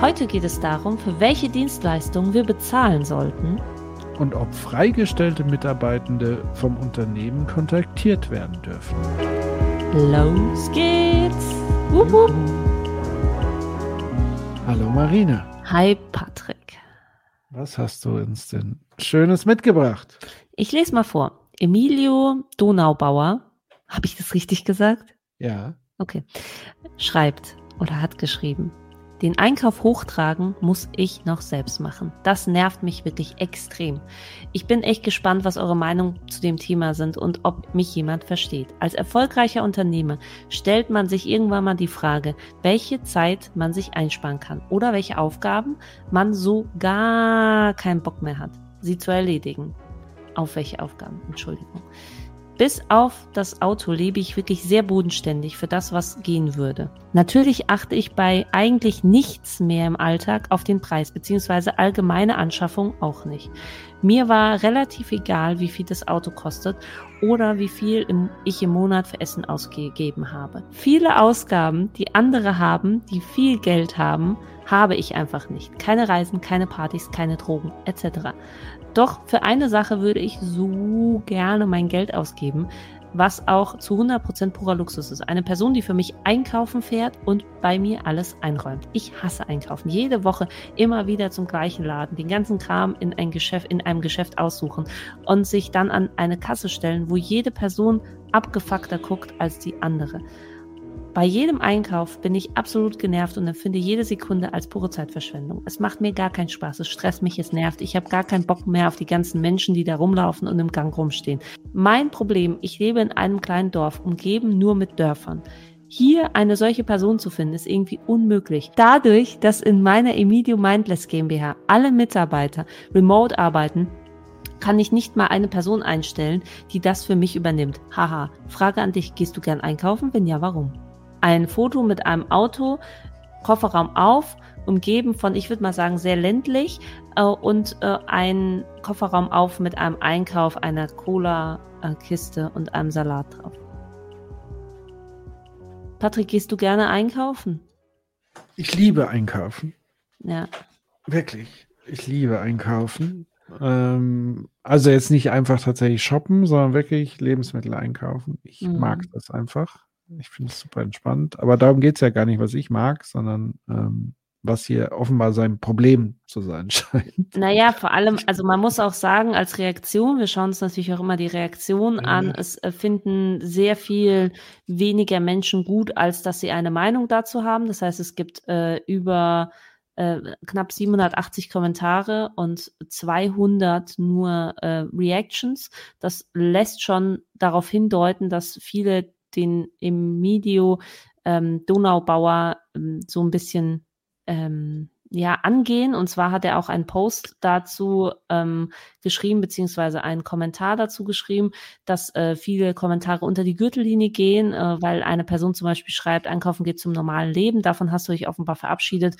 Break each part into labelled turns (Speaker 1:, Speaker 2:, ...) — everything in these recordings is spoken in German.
Speaker 1: Heute geht es darum, für welche Dienstleistungen wir bezahlen sollten
Speaker 2: und ob freigestellte Mitarbeitende vom Unternehmen kontaktiert werden dürfen.
Speaker 1: Los geht's! Wupp, wupp.
Speaker 2: Hallo Marina.
Speaker 1: Hi Patrick.
Speaker 2: Was hast du uns denn Schönes mitgebracht?
Speaker 1: Ich lese mal vor. Emilio Donaubauer, habe ich das richtig gesagt?
Speaker 2: Ja.
Speaker 1: Okay. Schreibt oder hat geschrieben. Den Einkauf hochtragen muss ich noch selbst machen. Das nervt mich wirklich extrem. Ich bin echt gespannt, was eure Meinung zu dem Thema sind und ob mich jemand versteht. Als erfolgreicher Unternehmer stellt man sich irgendwann mal die Frage, welche Zeit man sich einsparen kann oder welche Aufgaben man so gar keinen Bock mehr hat, sie zu erledigen. Auf welche Aufgaben, Entschuldigung. Bis auf das Auto lebe ich wirklich sehr bodenständig für das, was gehen würde. Natürlich achte ich bei eigentlich nichts mehr im Alltag auf den Preis, beziehungsweise allgemeine Anschaffung auch nicht. Mir war relativ egal, wie viel das Auto kostet oder wie viel ich im Monat für Essen ausgegeben habe. Viele Ausgaben, die andere haben, die viel Geld haben, habe ich einfach nicht. Keine Reisen, keine Partys, keine Drogen etc. Doch für eine Sache würde ich so gerne mein Geld ausgeben, was auch zu 100% purer Luxus ist. Eine Person, die für mich einkaufen fährt und bei mir alles einräumt. Ich hasse einkaufen. Jede Woche immer wieder zum gleichen Laden, den ganzen Kram in ein Geschäft, in einem Geschäft aussuchen und sich dann an eine Kasse stellen, wo jede Person abgefuckter guckt als die andere. Bei jedem Einkauf bin ich absolut genervt und empfinde jede Sekunde als pure Zeitverschwendung. Es macht mir gar keinen Spaß, es stresst mich, es nervt. Ich habe gar keinen Bock mehr auf die ganzen Menschen, die da rumlaufen und im Gang rumstehen. Mein Problem, ich lebe in einem kleinen Dorf, umgeben nur mit Dörfern. Hier eine solche Person zu finden, ist irgendwie unmöglich. Dadurch, dass in meiner Emilio Mindless GmbH alle Mitarbeiter remote arbeiten, kann ich nicht mal eine Person einstellen, die das für mich übernimmt. Haha. Frage an dich, gehst du gern einkaufen? Wenn ja, warum? Ein Foto mit einem Auto, Kofferraum auf, umgeben von, ich würde mal sagen, sehr ländlich äh, und äh, ein Kofferraum auf mit einem Einkauf, einer Cola-Kiste und einem Salat drauf. Patrick, gehst du gerne einkaufen?
Speaker 2: Ich liebe einkaufen.
Speaker 1: Ja.
Speaker 2: Wirklich. Ich liebe einkaufen. Ähm, also jetzt nicht einfach tatsächlich shoppen, sondern wirklich Lebensmittel einkaufen. Ich mhm. mag das einfach. Ich finde es super entspannt. Aber darum geht es ja gar nicht, was ich mag, sondern ähm, was hier offenbar sein Problem zu sein scheint.
Speaker 1: Naja, vor allem, also man muss auch sagen, als Reaktion, wir schauen uns natürlich auch immer die Reaktion ja. an, es äh, finden sehr viel weniger Menschen gut, als dass sie eine Meinung dazu haben. Das heißt, es gibt äh, über äh, knapp 780 Kommentare und 200 nur äh, Reactions. Das lässt schon darauf hindeuten, dass viele den im Medio ähm, Donaubauer ähm, so ein bisschen ähm, ja, angehen. Und zwar hat er auch einen Post dazu ähm, geschrieben, beziehungsweise einen Kommentar dazu geschrieben, dass äh, viele Kommentare unter die Gürtellinie gehen, äh, weil eine Person zum Beispiel schreibt, Einkaufen geht zum normalen Leben, davon hast du dich offenbar verabschiedet,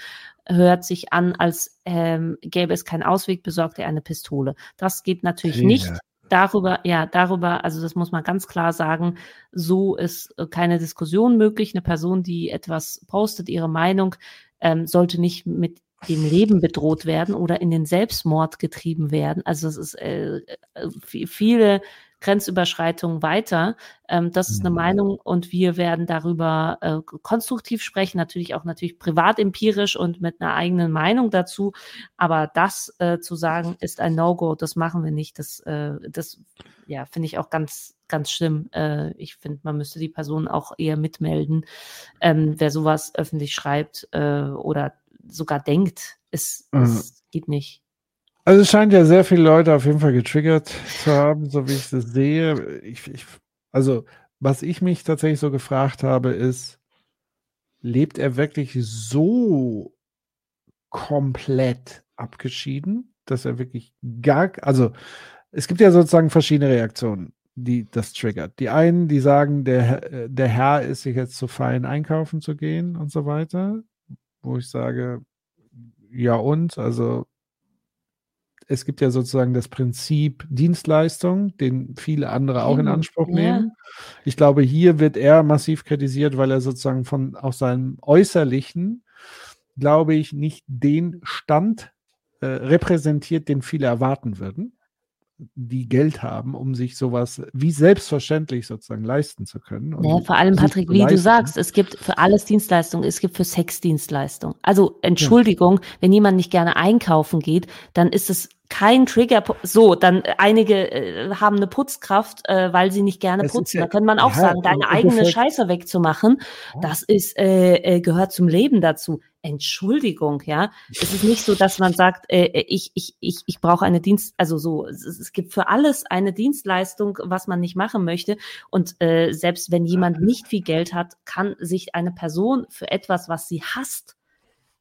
Speaker 1: hört sich an, als ähm, gäbe es keinen Ausweg, besorgt er eine Pistole. Das geht natürlich ja. nicht darüber, ja, darüber, also das muss man ganz klar sagen, so ist äh, keine Diskussion möglich. Eine Person, die etwas postet, ihre Meinung, ähm, sollte nicht mit dem Leben bedroht werden oder in den Selbstmord getrieben werden. Also es ist äh, äh viele Grenzüberschreitung weiter. Ähm, das ist eine mhm. Meinung und wir werden darüber äh, konstruktiv sprechen, natürlich auch natürlich privat empirisch und mit einer eigenen Meinung dazu. Aber das äh, zu sagen, ist ein No-Go, das machen wir nicht. Das, äh, das ja, finde ich auch ganz, ganz schlimm. Äh, ich finde, man müsste die Person auch eher mitmelden. Ähm, wer sowas öffentlich schreibt äh, oder sogar denkt, es, mhm. es geht nicht.
Speaker 2: Also es scheint ja sehr viele Leute auf jeden Fall getriggert zu haben, so wie ich das sehe. Ich, ich, also was ich mich tatsächlich so gefragt habe, ist, lebt er wirklich so komplett abgeschieden, dass er wirklich gar, also es gibt ja sozusagen verschiedene Reaktionen, die das triggert. Die einen, die sagen, der, der Herr ist sich jetzt zu fein einkaufen zu gehen und so weiter, wo ich sage, ja und, also es gibt ja sozusagen das Prinzip Dienstleistung, den viele andere auch in Anspruch ja. nehmen. Ich glaube, hier wird er massiv kritisiert, weil er sozusagen von aus seinem Äußerlichen, glaube ich, nicht den Stand äh, repräsentiert, den viele erwarten würden die Geld haben, um sich sowas wie selbstverständlich sozusagen leisten zu können.
Speaker 1: Ja, vor allem, Patrick, wie du sagst, es gibt für alles Dienstleistungen, es gibt für Sex Dienstleistungen. Also Entschuldigung, ja. wenn jemand nicht gerne einkaufen geht, dann ist es kein Trigger. So, dann äh, einige äh, haben eine Putzkraft, äh, weil sie nicht gerne es putzen. Ja, da könnte man auch ja, sagen, deine eigene Scheiße wegzumachen, das ist äh, äh, gehört zum Leben dazu. Entschuldigung, ja. Es ist nicht so, dass man sagt, äh, äh, ich, ich, ich, ich brauche eine Dienst, also so, es, es, gibt für alles eine Dienstleistung, was man nicht machen möchte. Und äh, selbst wenn jemand nicht viel Geld hat, kann sich eine Person für etwas, was sie hasst,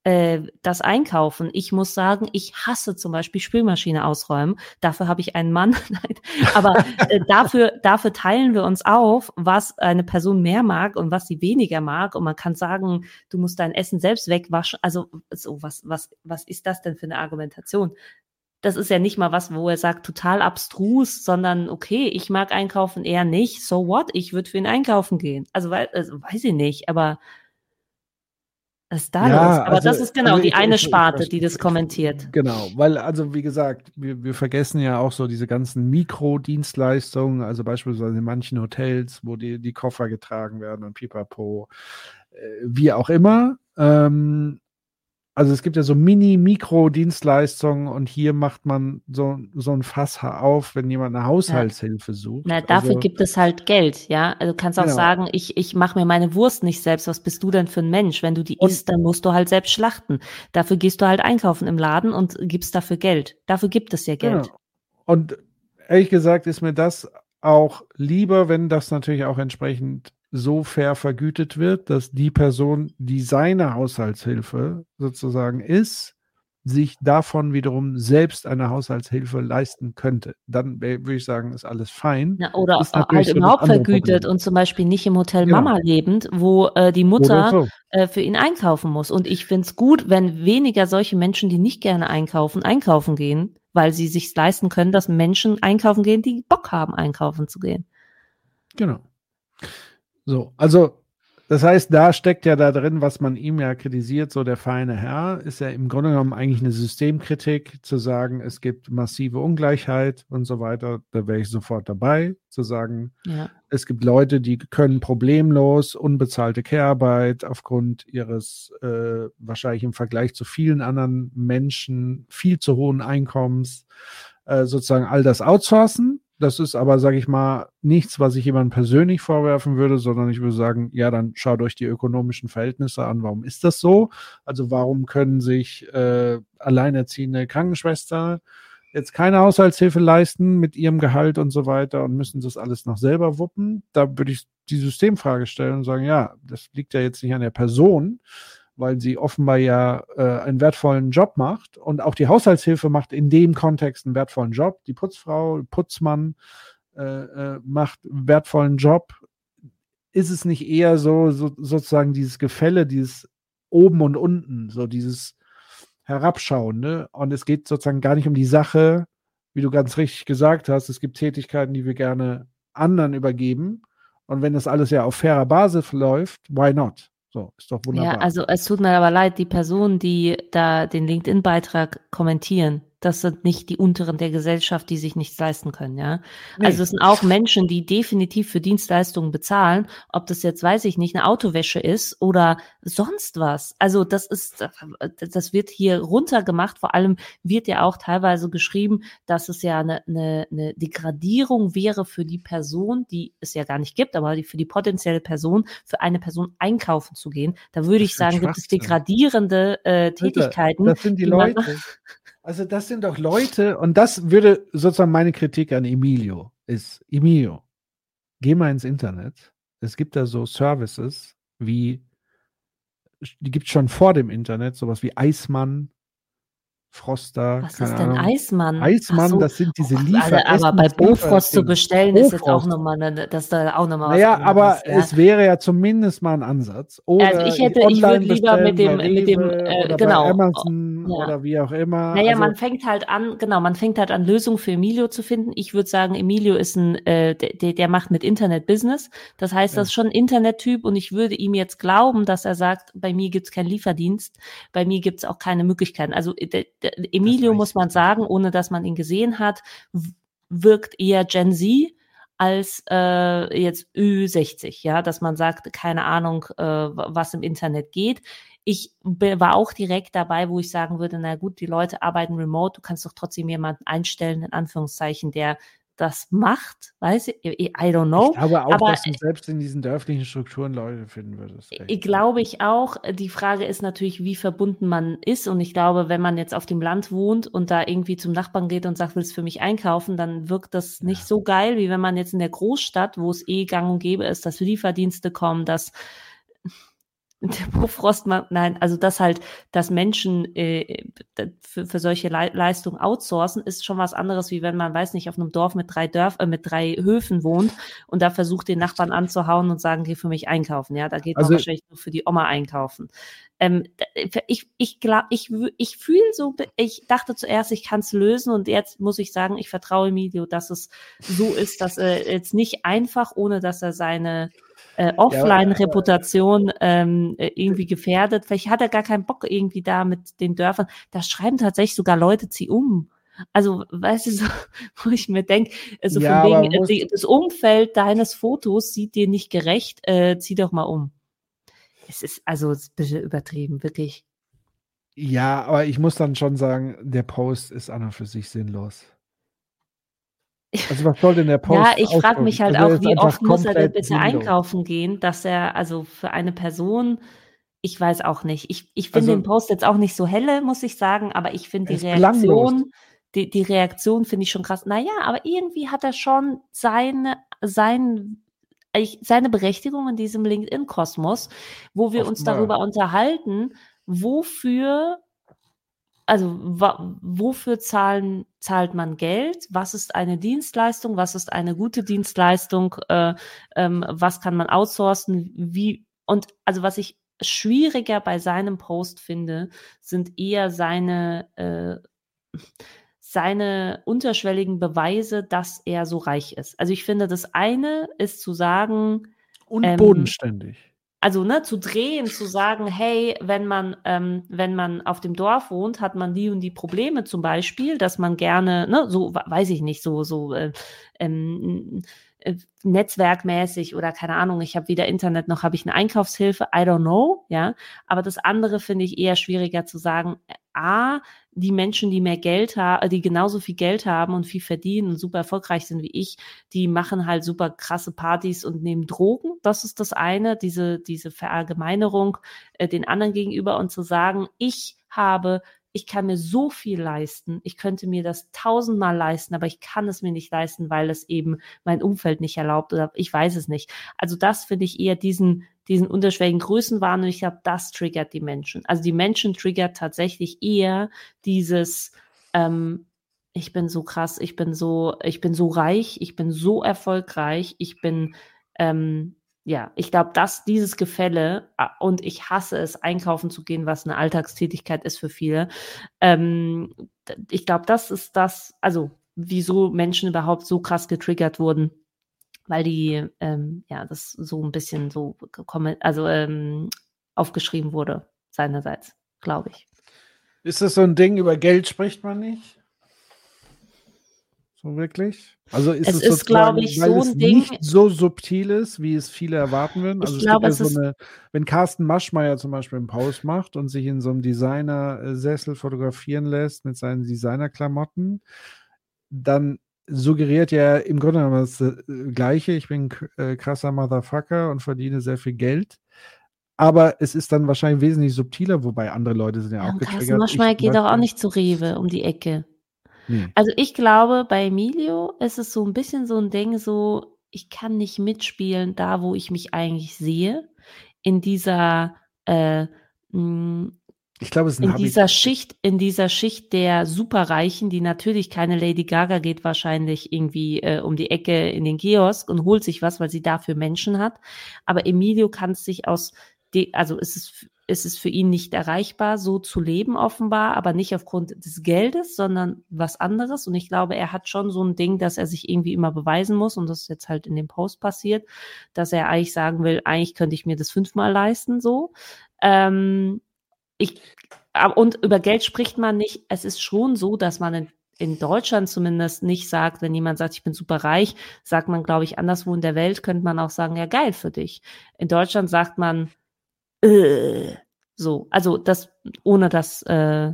Speaker 1: äh, das einkaufen. Ich muss sagen, ich hasse zum Beispiel Spülmaschine ausräumen. Dafür habe ich einen Mann. Aber äh, dafür, dafür teilen wir uns auf, was eine Person mehr mag und was sie weniger mag. Und man kann sagen, du musst dein Essen selbst wegwaschen. Also so was, was, was ist das denn für eine Argumentation? das ist ja nicht mal was, wo er sagt, total abstrus, sondern okay, ich mag einkaufen eher nicht. So what? Ich würde für ihn einkaufen gehen. Also, also weiß ich nicht, aber da ja, los? Aber also, das ist genau also die ich, eine Sparte, ich, die das kommentiert.
Speaker 2: Genau, weil, also wie gesagt, wir, wir vergessen ja auch so diese ganzen Mikrodienstleistungen, also beispielsweise in manchen Hotels, wo die, die Koffer getragen werden und pipapo, äh, wie auch immer. Ähm, also es gibt ja so Mini-Mikro-Dienstleistungen und hier macht man so, so ein Fass auf, wenn jemand eine Haushaltshilfe sucht.
Speaker 1: Na, dafür also, gibt es halt Geld, ja. Also du kannst auch genau. sagen, ich, ich mache mir meine Wurst nicht selbst. Was bist du denn für ein Mensch? Wenn du die und, isst, dann musst du halt selbst schlachten. Dafür gehst du halt einkaufen im Laden und gibst dafür Geld. Dafür gibt es ja Geld. Genau.
Speaker 2: Und ehrlich gesagt ist mir das auch lieber, wenn das natürlich auch entsprechend so fair vergütet wird, dass die Person, die seine Haushaltshilfe sozusagen ist, sich davon wiederum selbst eine Haushaltshilfe leisten könnte. Dann würde ich sagen, ist alles fein.
Speaker 1: Ja, oder halt überhaupt vergütet Problem. und zum Beispiel nicht im Hotel genau. Mama lebend, wo äh, die Mutter so. äh, für ihn einkaufen muss. Und ich finde es gut, wenn weniger solche Menschen, die nicht gerne einkaufen, einkaufen gehen, weil sie sich leisten können, dass Menschen einkaufen gehen, die Bock haben, einkaufen zu gehen.
Speaker 2: Genau. So, also das heißt, da steckt ja da drin, was man ihm ja kritisiert, so der feine Herr, ist ja im Grunde genommen eigentlich eine Systemkritik, zu sagen, es gibt massive Ungleichheit und so weiter. Da wäre ich sofort dabei, zu sagen, ja. es gibt Leute, die können problemlos unbezahlte Care-Arbeit aufgrund ihres äh, wahrscheinlich im Vergleich zu vielen anderen Menschen viel zu hohen Einkommens äh, sozusagen all das outsourcen das ist aber, sage ich mal, nichts, was ich jemandem persönlich vorwerfen würde, sondern ich würde sagen, ja, dann schaut euch die ökonomischen Verhältnisse an. Warum ist das so? Also warum können sich äh, alleinerziehende Krankenschwester jetzt keine Haushaltshilfe leisten mit ihrem Gehalt und so weiter und müssen das alles noch selber wuppen? Da würde ich die Systemfrage stellen und sagen, ja, das liegt ja jetzt nicht an der Person, weil sie offenbar ja äh, einen wertvollen Job macht und auch die Haushaltshilfe macht in dem Kontext einen wertvollen Job. Die Putzfrau, Putzmann äh, äh, macht einen wertvollen Job. Ist es nicht eher so, so sozusagen dieses Gefälle, dieses oben und unten, so dieses Herabschauen, ne? Und es geht sozusagen gar nicht um die Sache, wie du ganz richtig gesagt hast. Es gibt Tätigkeiten, die wir gerne anderen übergeben. Und wenn das alles ja auf fairer Basis läuft, why not? So, ist doch wunderbar.
Speaker 1: Ja, also es tut mir aber leid, die Personen, die da den LinkedIn-Beitrag kommentieren, das sind nicht die unteren der Gesellschaft, die sich nichts leisten können, ja. Nee. Also es sind auch Menschen, die definitiv für Dienstleistungen bezahlen, ob das jetzt, weiß ich nicht, eine Autowäsche ist oder sonst was. Also das ist, das wird hier runtergemacht. Vor allem wird ja auch teilweise geschrieben, dass es ja eine, eine, eine Degradierung wäre für die Person, die es ja gar nicht gibt, aber für die potenzielle Person, für eine Person einkaufen zu gehen. Da würde ich sagen, gibt es degradierende äh, Tätigkeiten.
Speaker 2: Das sind die, die Leute. Also das sind doch Leute, und das würde sozusagen meine Kritik an Emilio ist, Emilio, geh mal ins Internet. Es gibt da so Services wie, die gibt es schon vor dem Internet, sowas wie Eismann Froster.
Speaker 1: Was ist denn Ahnung. Eismann?
Speaker 2: Eismann, so. das sind diese oh, Liefer.
Speaker 1: Also, aber bei Bofrost zu bestellen Bofrost. ist jetzt auch nochmal, eine, dass da auch nochmal
Speaker 2: was Naja, aber ja. es wäre ja zumindest mal ein Ansatz. Oder
Speaker 1: also ich hätte, ich würde lieber mit dem, mit dem, äh, genau.
Speaker 2: Amazon ja. oder wie auch immer.
Speaker 1: Naja, also, man fängt halt an, genau, man fängt halt an, Lösungen für Emilio zu finden. Ich würde sagen, Emilio ist ein, äh, der, der macht mit Internet Business. Das heißt, ja. das ist schon ein Internettyp und ich würde ihm jetzt glauben, dass er sagt, bei mir gibt's keinen Lieferdienst, bei mir gibt's auch keine Möglichkeiten. Also der, der, Emilio muss man sagen, ohne dass man ihn gesehen hat, wirkt eher Gen Z als äh, jetzt Ü60, ja, dass man sagt, keine Ahnung, äh, was im Internet geht. Ich war auch direkt dabei, wo ich sagen würde, na gut, die Leute arbeiten remote, du kannst doch trotzdem jemanden einstellen, in Anführungszeichen, der das macht, weiß ich, I don't know.
Speaker 2: Ich glaube auch, aber, dass du selbst in diesen dörflichen Strukturen Leute finden würdest.
Speaker 1: Ich glaube ich auch. Die Frage ist natürlich, wie verbunden man ist. Und ich glaube, wenn man jetzt auf dem Land wohnt und da irgendwie zum Nachbarn geht und sagt, willst du für mich einkaufen, dann wirkt das nicht ja. so geil, wie wenn man jetzt in der Großstadt, wo es eh gang und gäbe ist, dass Lieferdienste kommen, dass der Bofrost, nein, also das halt, dass Menschen äh, für, für solche Le Leistungen outsourcen, ist schon was anderes, wie wenn man, weiß nicht, auf einem Dorf mit drei Dörf, äh, mit drei Höfen wohnt und da versucht, den Nachbarn anzuhauen und sagen, geh für mich einkaufen. Ja, da geht also, man wahrscheinlich nur für die Oma einkaufen. Ähm, ich ich glaube, ich, ich fühle so, ich dachte zuerst, ich kann es lösen und jetzt muss ich sagen, ich vertraue Emilio, dass es so ist, dass er jetzt nicht einfach, ohne dass er seine äh, Offline-Reputation ähm, äh, irgendwie gefährdet. Vielleicht hat er gar keinen Bock irgendwie da mit den Dörfern. Da schreiben tatsächlich sogar Leute, zieh um. Also, weißt du, so, wo ich mir denke, äh, so ja, von wegen, äh, das Umfeld deines Fotos sieht dir nicht gerecht, äh, zieh doch mal um. Es ist also ein bisschen übertrieben, wirklich.
Speaker 2: Ja, aber ich muss dann schon sagen, der Post ist an und für sich sinnlos. Also was soll denn der Post?
Speaker 1: Ja, ich frage mich halt also auch, wie oft muss er denn bitte sinnlos. einkaufen gehen, dass er, also für eine Person, ich weiß auch nicht. Ich, ich finde also, den Post jetzt auch nicht so helle, muss ich sagen, aber ich finde die Reaktion, die, die Reaktion finde ich schon krass. Naja, aber irgendwie hat er schon seine, sein, seine Berechtigung in diesem LinkedIn-Kosmos, wo wir uns darüber unterhalten, wofür also wofür zahlen, zahlt man Geld? Was ist eine Dienstleistung? Was ist eine gute Dienstleistung? Äh, ähm, was kann man outsourcen? Wie und also was ich schwieriger bei seinem Post finde, sind eher seine äh, seine unterschwelligen Beweise, dass er so reich ist. Also ich finde, das eine ist zu sagen
Speaker 2: und ähm, bodenständig
Speaker 1: also ne, zu drehen, zu sagen, hey, wenn man, ähm, wenn man auf dem Dorf wohnt, hat man die und die Probleme zum Beispiel, dass man gerne, ne, so weiß ich nicht, so, so äh, ähm, äh, netzwerkmäßig oder keine Ahnung, ich habe weder Internet noch habe ich eine Einkaufshilfe, I don't know, ja. Aber das andere finde ich eher schwieriger zu sagen, A, die Menschen, die mehr Geld haben, die genauso viel Geld haben und viel verdienen und super erfolgreich sind wie ich, die machen halt super krasse Partys und nehmen Drogen. Das ist das eine, diese, diese Verallgemeinerung äh, den anderen gegenüber und zu sagen, ich habe ich kann mir so viel leisten, ich könnte mir das tausendmal leisten, aber ich kann es mir nicht leisten, weil es eben mein Umfeld nicht erlaubt oder ich weiß es nicht. Also das finde ich eher diesen, diesen unterschwelligen Größenwahn und ich glaube, das triggert die Menschen. Also die Menschen triggert tatsächlich eher dieses, ähm, ich bin so krass, ich bin so, ich bin so reich, ich bin so erfolgreich, ich bin ähm, ja, ich glaube, dass dieses Gefälle und ich hasse es, einkaufen zu gehen, was eine Alltagstätigkeit ist für viele. Ähm, ich glaube, das ist das, also wieso Menschen überhaupt so krass getriggert wurden, weil die, ähm, ja, das so ein bisschen so, also ähm, aufgeschrieben wurde seinerseits, glaube ich.
Speaker 2: Ist das so ein Ding, über Geld spricht man nicht? Wirklich? Also ist es,
Speaker 1: es ist, glaube ich, so ein Ding.
Speaker 2: Nicht so subtil ist, wie es viele erwarten würden. Also ich glaube, es ja so eine, wenn Carsten Maschmeyer zum Beispiel einen Post macht und sich in so einem Designer-Sessel fotografieren lässt mit seinen Designer-Klamotten, dann suggeriert er im Grunde genommen das äh, Gleiche. Ich bin äh, krasser Motherfucker und verdiene sehr viel Geld. Aber es ist dann wahrscheinlich wesentlich subtiler, wobei andere Leute sind ja, ja auch getriggert. Carsten
Speaker 1: Maschmeyer geht doch auch nicht zu Rewe um die Ecke. Nee. Also ich glaube, bei Emilio ist es so ein bisschen so ein Ding, so, ich kann nicht mitspielen, da wo ich mich eigentlich sehe, in dieser, äh, mh,
Speaker 2: Ich glaube, es ist ein
Speaker 1: in
Speaker 2: Habitus.
Speaker 1: dieser Schicht, in dieser Schicht der Superreichen, die natürlich keine Lady Gaga geht wahrscheinlich irgendwie äh, um die Ecke in den Kiosk und holt sich was, weil sie dafür Menschen hat. Aber Emilio kann es sich aus, de, also es, ist es für ihn nicht erreichbar, so zu leben offenbar, aber nicht aufgrund des Geldes, sondern was anderes. Und ich glaube, er hat schon so ein Ding, dass er sich irgendwie immer beweisen muss und das ist jetzt halt in dem Post passiert, dass er eigentlich sagen will, eigentlich könnte ich mir das fünfmal leisten, so. Ähm, ich, und über Geld spricht man nicht. Es ist schon so, dass man in, in Deutschland zumindest nicht sagt, wenn jemand sagt, ich bin super reich, sagt man, glaube ich, anderswo in der Welt könnte man auch sagen, ja, geil für dich. In Deutschland sagt man, äh, so, also das, ohne dass, äh,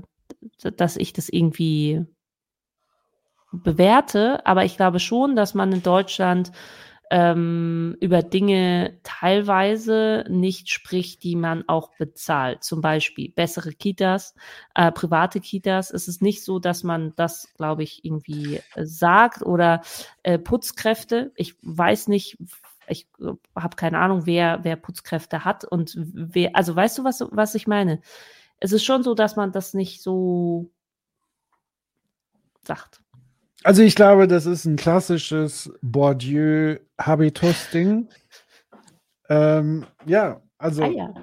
Speaker 1: dass ich das irgendwie bewerte, aber ich glaube schon, dass man in Deutschland ähm, über Dinge teilweise nicht spricht, die man auch bezahlt. Zum Beispiel bessere Kitas, äh, private Kitas. Es ist nicht so, dass man das, glaube ich, irgendwie äh, sagt oder äh, Putzkräfte. Ich weiß nicht, ich äh, habe keine Ahnung, wer, wer Putzkräfte hat und wer, also weißt du, was, was ich meine? Es ist schon so, dass man das nicht so sagt.
Speaker 2: Also ich glaube, das ist ein klassisches Bourdieu-Habitus-Ding. Ähm, ja, also
Speaker 1: Ah ja.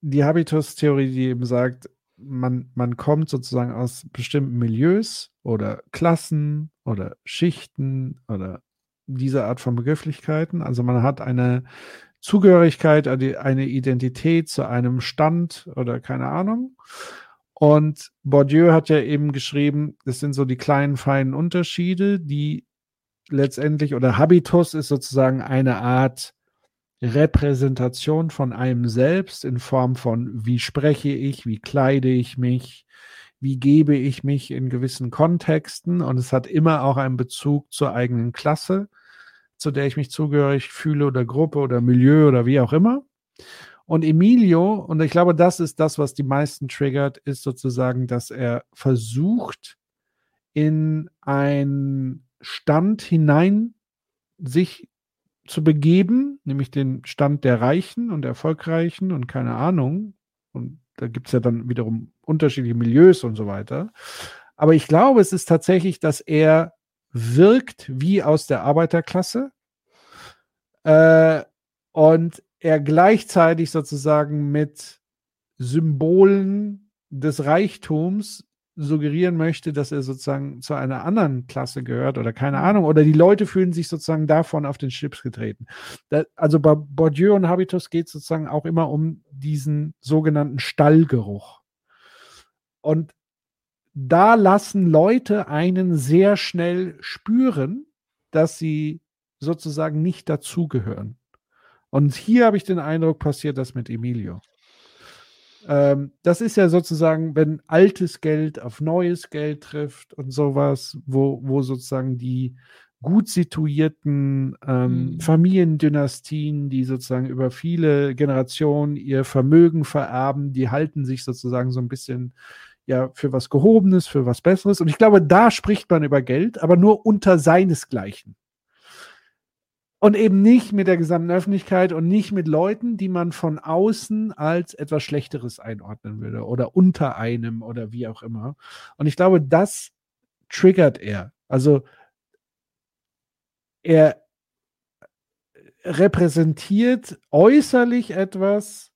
Speaker 2: die Habitus-Theorie, die eben sagt, man, man kommt sozusagen aus bestimmten Milieus oder Klassen oder Schichten oder diese Art von Begrifflichkeiten. Also man hat eine Zugehörigkeit, eine eine Identität zu einem Stand oder keine Ahnung. Und Bourdieu hat ja eben geschrieben, das sind so die kleinen, feinen Unterschiede, die letztendlich, oder Habitus ist sozusagen eine Art Repräsentation von einem selbst in Form von, wie spreche ich, wie kleide ich mich, wie gebe ich mich in gewissen Kontexten. Und es hat immer auch einen Bezug zur eigenen Klasse, zu der ich mich zugehörig fühle oder Gruppe oder Milieu oder wie auch immer. Und Emilio, und ich glaube, das ist das, was die meisten triggert, ist sozusagen, dass er versucht, in einen Stand hinein sich zu begeben, nämlich den Stand der Reichen und Erfolgreichen und keine Ahnung. Und da gibt es ja dann wiederum unterschiedliche Milieus und so weiter. Aber ich glaube, es ist tatsächlich, dass er wirkt wie aus der Arbeiterklasse äh, und er gleichzeitig sozusagen mit Symbolen des Reichtums suggerieren möchte, dass er sozusagen zu einer anderen Klasse gehört oder keine Ahnung, oder die Leute fühlen sich sozusagen davon auf den Chips getreten. Da, also bei Bourdieu und Habitus geht es sozusagen auch immer um diesen sogenannten Stallgeruch. Und da lassen Leute einen sehr schnell spüren, dass sie sozusagen nicht dazugehören. Und hier habe ich den Eindruck, passiert das mit Emilio. Ähm, das ist ja sozusagen, wenn altes Geld auf neues Geld trifft und sowas, wo, wo sozusagen die gut situierten ähm,
Speaker 1: Mhm.
Speaker 2: Familiendynastien, die sozusagen über viele Generationen ihr Vermögen vererben, die halten sich sozusagen so ein bisschen ja für was Gehobenes, für was Besseres. Und ich glaube, da spricht man über Geld, aber nur unter seinesgleichen. Und eben nicht mit der gesamten Öffentlichkeit und nicht mit Leuten, die man von außen als etwas Schlechteres einordnen würde oder unter einem oder wie auch immer. Und ich glaube, das triggert er. Also er repräsentiert äußerlich etwas,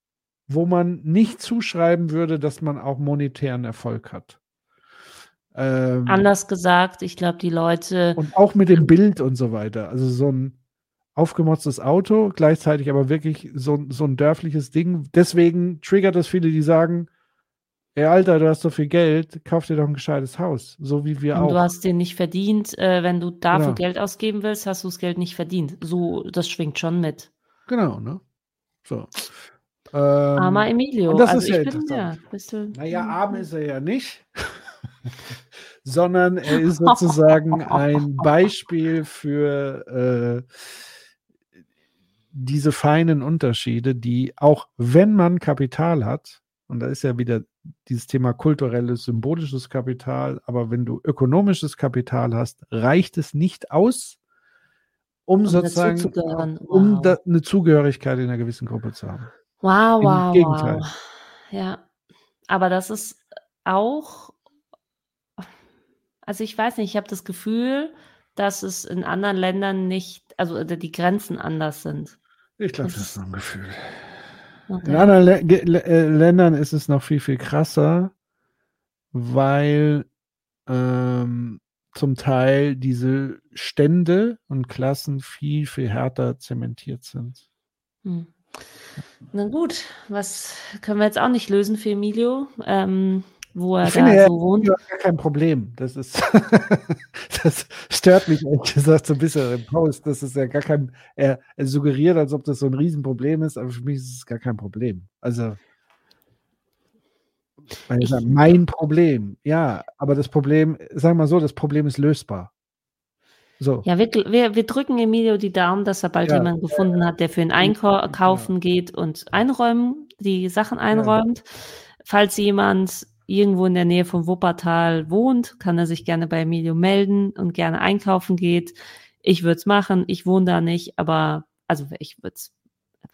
Speaker 2: wo man nicht zuschreiben würde, dass man auch monetären Erfolg hat. Ähm,
Speaker 1: Anders gesagt, ich glaube, die Leute.
Speaker 2: und auch mit dem Bild und so weiter. Also so ein aufgemotztes Auto, gleichzeitig aber wirklich so, so ein dörfliches Ding. Deswegen triggert das viele, die sagen, ey Alter, du hast so viel Geld, kauf dir doch ein gescheites Haus. So wie wir
Speaker 1: Und
Speaker 2: auch.
Speaker 1: du hast den nicht verdient. Äh, wenn du dafür
Speaker 2: Genau.
Speaker 1: Geld ausgeben willst, hast du das Geld nicht verdient. So, das schwingt schon mit.
Speaker 2: genau, ne? So. Ähm,
Speaker 1: Armer Emilio.
Speaker 2: und das
Speaker 1: also
Speaker 2: ist ja
Speaker 1: bin, ja, bist du.
Speaker 2: Naja, arm ist er ja nicht, sondern er ist sozusagen ein Beispiel für äh, diese feinen Unterschiede, die auch wenn man Kapital hat, und da ist ja wieder dieses Thema kulturelles, symbolisches Kapital, aber wenn du ökonomisches Kapital hast, reicht es nicht aus, um,
Speaker 1: Um
Speaker 2: sozusagen
Speaker 1: dazuzugehören.
Speaker 2: um
Speaker 1: Wow.
Speaker 2: da, eine Zugehörigkeit in einer gewissen Gruppe zu haben.
Speaker 1: Wow,
Speaker 2: Im
Speaker 1: wow,
Speaker 2: Gegenteil.
Speaker 1: wow. Ja, aber das ist auch, also ich weiß nicht, ich habe das Gefühl, dass es in anderen Ländern nicht, also die Grenzen anders sind.
Speaker 2: Ich glaube, das, ist so ein Gefühl. Okay. In anderen L äh, Ländern ist es noch viel, viel krasser, weil ähm, zum Teil diese Stände und Klassen viel, viel härter zementiert sind. Hm.
Speaker 1: Na gut, was können wir jetzt auch nicht lösen für Emilio, ähm, wo er
Speaker 2: ich da finde, so wohnt? Gar kein Problem. Das ist, das stört mich ehrlich gesagt so ein bisschen im Post. Das ist ja gar kein, er, er suggeriert, als ob das so ein Riesenproblem ist, aber für mich ist es gar kein Problem. Also, ich, mein Problem, ja, aber das Problem, sagen wir mal so, das Problem ist lösbar.
Speaker 1: So. Ja, wir, wir, wir drücken Emilio die Daumen, dass er bald ja. jemanden gefunden hat, der für ihn einkaufen ja. geht und einräumen, die Sachen einräumt. Ja. Falls jemand irgendwo in der Nähe von Wuppertal wohnt, kann er sich gerne bei Emilio melden und gerne einkaufen geht. Ich würde es machen, ich wohne da nicht, aber also ich würde es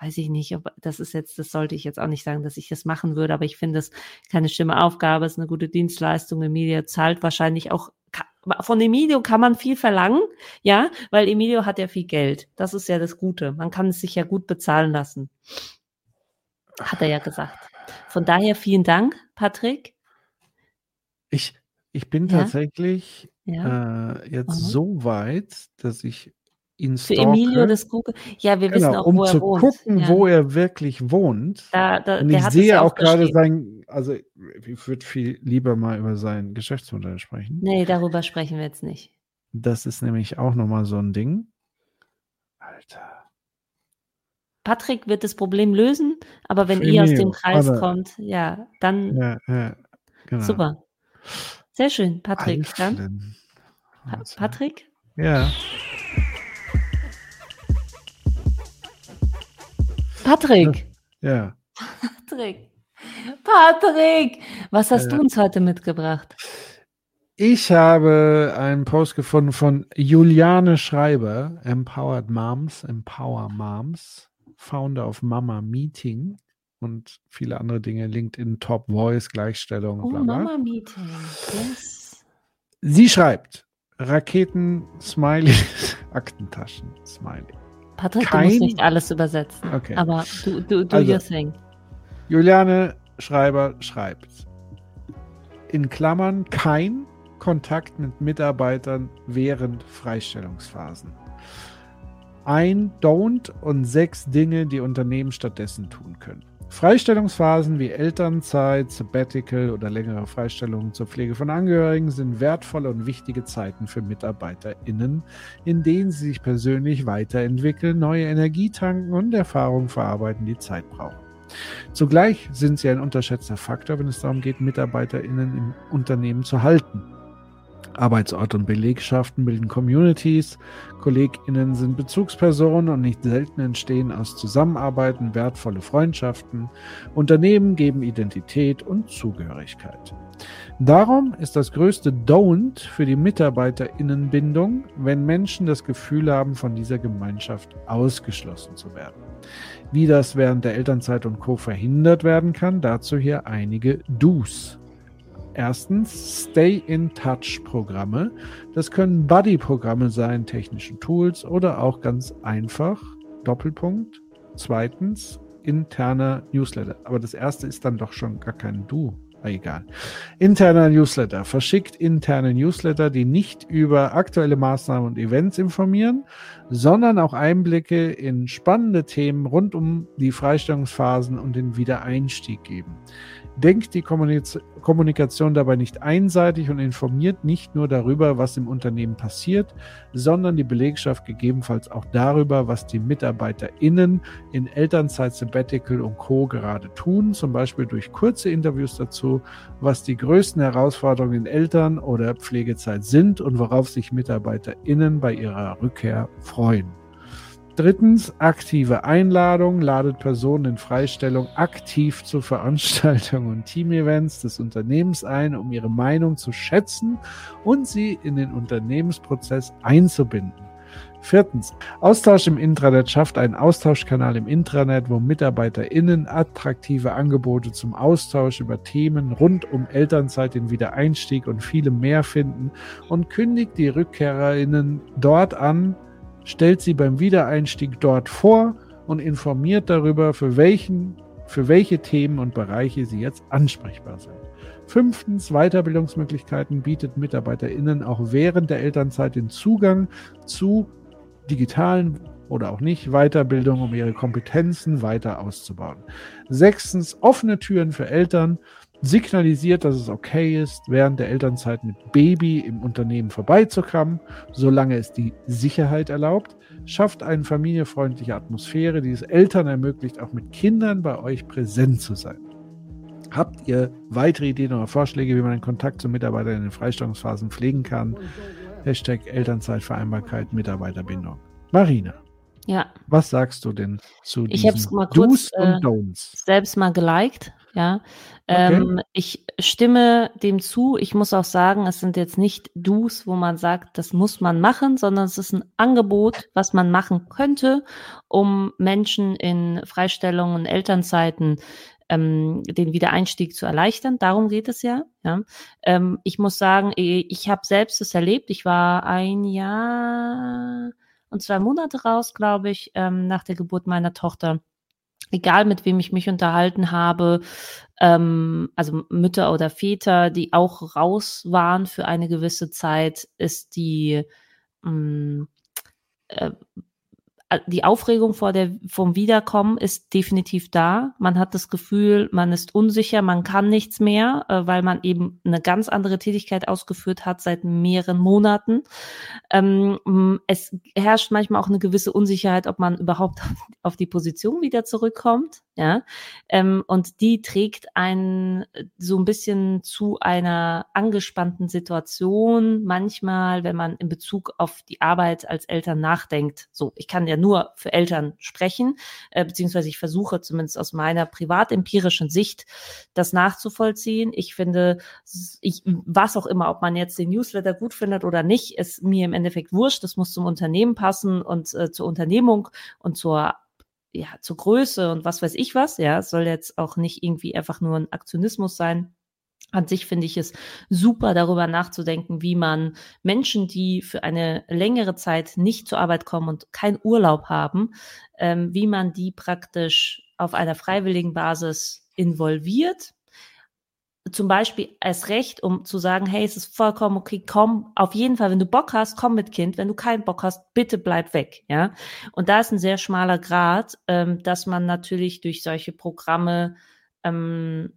Speaker 1: weiß ich nicht, ob das ist jetzt, das sollte ich jetzt auch nicht sagen, dass ich das machen würde, aber ich finde es keine schlimme Aufgabe, es ist eine gute Dienstleistung. Emilia zahlt wahrscheinlich auch, von Emilio kann man viel verlangen, ja, weil Emilio hat ja viel Geld. Das ist ja das Gute. Man kann es sich ja gut bezahlen lassen. Hat er ja gesagt. Von daher vielen Dank, Patrick.
Speaker 2: Ich, ich bin ja? tatsächlich ja. Äh, jetzt mhm. so weit, dass ich ihn
Speaker 1: Für Emilio das Google. Ja, wir genau, wissen auch,
Speaker 2: um
Speaker 1: wo er
Speaker 2: zu wohnt. gucken, ja. wo er wirklich wohnt. Da, da, und ich sehe auch gerade sein, also ich würde viel lieber mal über sein Geschäftsmodell sprechen.
Speaker 1: Nee, darüber sprechen wir jetzt nicht.
Speaker 2: Das ist nämlich auch nochmal so ein Ding. Alter.
Speaker 1: Patrick wird das Problem lösen, aber wenn ihr aus dem Kreis aber, kommt, ja, dann ja, ja, genau. super. Sehr schön, Patrick. Dann, Patrick?
Speaker 2: Ja.
Speaker 1: Patrick.
Speaker 2: Ja.
Speaker 1: Patrick. Patrick, was hast ja. du uns heute mitgebracht?
Speaker 2: Ich habe einen Post gefunden von Juliane Schreiber, Empowered Moms, Empower Moms, Founder of Mama Meeting und viele andere Dinge, LinkedIn, Top Voice, Gleichstellung.
Speaker 1: Oh. Mama Meeting, yes.
Speaker 2: Sie schreibt, Raketen, Smiley, Aktentaschen, Smiley.
Speaker 1: Patrick, kein... du musst nicht alles übersetzen. Okay. Aber du, du, do also, your thing.
Speaker 2: Juliane Schreiber schreibt in Klammern kein Kontakt mit Mitarbeitern während Freistellungsphasen. Ein Don't und sechs Dinge, die Unternehmen stattdessen tun können. Freistellungsphasen wie Elternzeit, Sabbatical oder längere Freistellungen zur Pflege von Angehörigen sind wertvolle und wichtige Zeiten für MitarbeiterInnen, in denen sie sich persönlich weiterentwickeln, neue Energie tanken und Erfahrungen verarbeiten, die Zeit brauchen. Zugleich sind sie ein unterschätzter Faktor, wenn es darum geht, MitarbeiterInnen im Unternehmen zu halten. Arbeitsort und Belegschaften bilden Communities, KollegInnen sind Bezugspersonen und nicht selten entstehen aus Zusammenarbeiten wertvolle Freundschaften. Unternehmen geben Identität und Zugehörigkeit. Darum ist das größte Don't für die MitarbeiterInnenbindung, wenn Menschen das Gefühl haben, von dieser Gemeinschaft ausgeschlossen zu werden. Wie das während der Elternzeit und Co. verhindert werden kann, dazu hier einige Do's. Erstens Stay in Touch Programme. Das können Buddy-Programme sein, technischen Tools oder auch ganz einfach Doppelpunkt. Zweitens interner Newsletter. Aber das erste ist dann doch schon gar kein Du. Egal. Interner Newsletter. Verschickt interne Newsletter, die nicht über aktuelle Maßnahmen und Events informieren, sondern auch Einblicke in spannende Themen rund um die Freistellungsphasen und den Wiedereinstieg geben. Denkt die Kommunikation dabei nicht einseitig und informiert nicht nur darüber, was im Unternehmen passiert, sondern die Belegschaft gegebenenfalls auch darüber, was die MitarbeiterInnen in Elternzeit, Sabbatical und Co. gerade tun, zum Beispiel durch kurze Interviews dazu, was die größten Herausforderungen in Eltern- oder Pflegezeit sind und worauf sich MitarbeiterInnen bei ihrer Rückkehr freuen. Drittens, aktive Einladung ladet Personen in Freistellung aktiv zu Veranstaltungen und Teamevents des Unternehmens ein, um ihre Meinung zu schätzen und sie in den Unternehmensprozess einzubinden. Viertens, Austausch im Intranet schafft einen Austauschkanal im Intranet, wo MitarbeiterInnen attraktive Angebote zum Austausch über Themen rund um Elternzeit, den Wiedereinstieg und viele mehr finden und kündigt die RückkehrerInnen dort an, stellt sie beim Wiedereinstieg dort vor und informiert darüber, für, welchen, für welche Themen und Bereiche sie jetzt ansprechbar sind. Fünftens, Weiterbildungsmöglichkeiten bietet MitarbeiterInnen auch während der Elternzeit den Zugang zu digitalen oder auch nicht Weiterbildung, um ihre Kompetenzen weiter auszubauen. Sechstens, offene Türen für Eltern signalisiert, dass es okay ist, während der Elternzeit mit Baby im Unternehmen vorbeizukommen, solange es die Sicherheit erlaubt, schafft eine familienfreundliche Atmosphäre, die es Eltern ermöglicht, auch mit Kindern bei euch präsent zu sein. Habt ihr weitere Ideen oder Vorschläge, wie man den Kontakt zu Mitarbeitern in den Freistellungsphasen pflegen kann? Hashtag Elternzeitvereinbarkeit, Mitarbeiterbindung. Marina.
Speaker 1: Ja.
Speaker 2: Was sagst du denn zu
Speaker 1: ich diesen mal kurz, Do's und äh, Don'ts? Selbst mal geliked, ja. Okay. Ähm, ich stimme dem zu. Ich muss auch sagen, es sind jetzt nicht Do's, wo man sagt, das muss man machen, sondern es ist ein Angebot, was man machen könnte, um Menschen in Freistellungen, Elternzeiten ähm, den Wiedereinstieg zu erleichtern. Darum geht es ja. ja. Ähm, ich muss sagen, ich habe selbst es erlebt. Ich war ein Jahr und zwei Monate raus, glaube ich, ähm, nach der Geburt meiner Tochter. Egal mit wem ich mich unterhalten habe, ähm, also Mütter oder Väter, die auch raus waren für eine gewisse Zeit, ist die mh, mm, äh, die Aufregung vor der, vom Wiederkommen ist definitiv da. Man hat das Gefühl, man ist unsicher, man kann nichts mehr, äh, weil man eben eine ganz andere Tätigkeit ausgeführt hat seit mehreren Monaten. Ähm, es herrscht manchmal auch eine gewisse Unsicherheit, ob man überhaupt auf die Position wieder zurückkommt. Ja, ähm, und die trägt einen so ein bisschen zu einer angespannten Situation. Manchmal, wenn man in Bezug auf die Arbeit als Eltern nachdenkt. So, ich kann ja nur für Eltern sprechen, äh, beziehungsweise ich versuche zumindest aus meiner privatempirischen Sicht das nachzuvollziehen. Ich finde, ich, was auch immer, ob man jetzt den Newsletter gut findet oder nicht, ist mir im Endeffekt wurscht. Das muss zum Unternehmen passen und äh, zur Unternehmung und zur ja, zur Größe und was weiß ich was. Ja, es soll jetzt auch nicht irgendwie einfach nur ein Aktionismus sein. An sich finde ich es super, darüber nachzudenken, wie man Menschen, die für eine längere Zeit nicht zur Arbeit kommen und keinen Urlaub haben, ähm, wie man die praktisch auf einer freiwilligen Basis involviert zum Beispiel als Recht, um zu sagen, hey, es ist vollkommen okay, komm, auf jeden Fall, wenn du Bock hast, komm mit Kind, wenn du keinen Bock hast, bitte bleib weg, ja. Und da ist ein sehr schmaler Grad, ähm, dass man natürlich durch solche Programme ähm,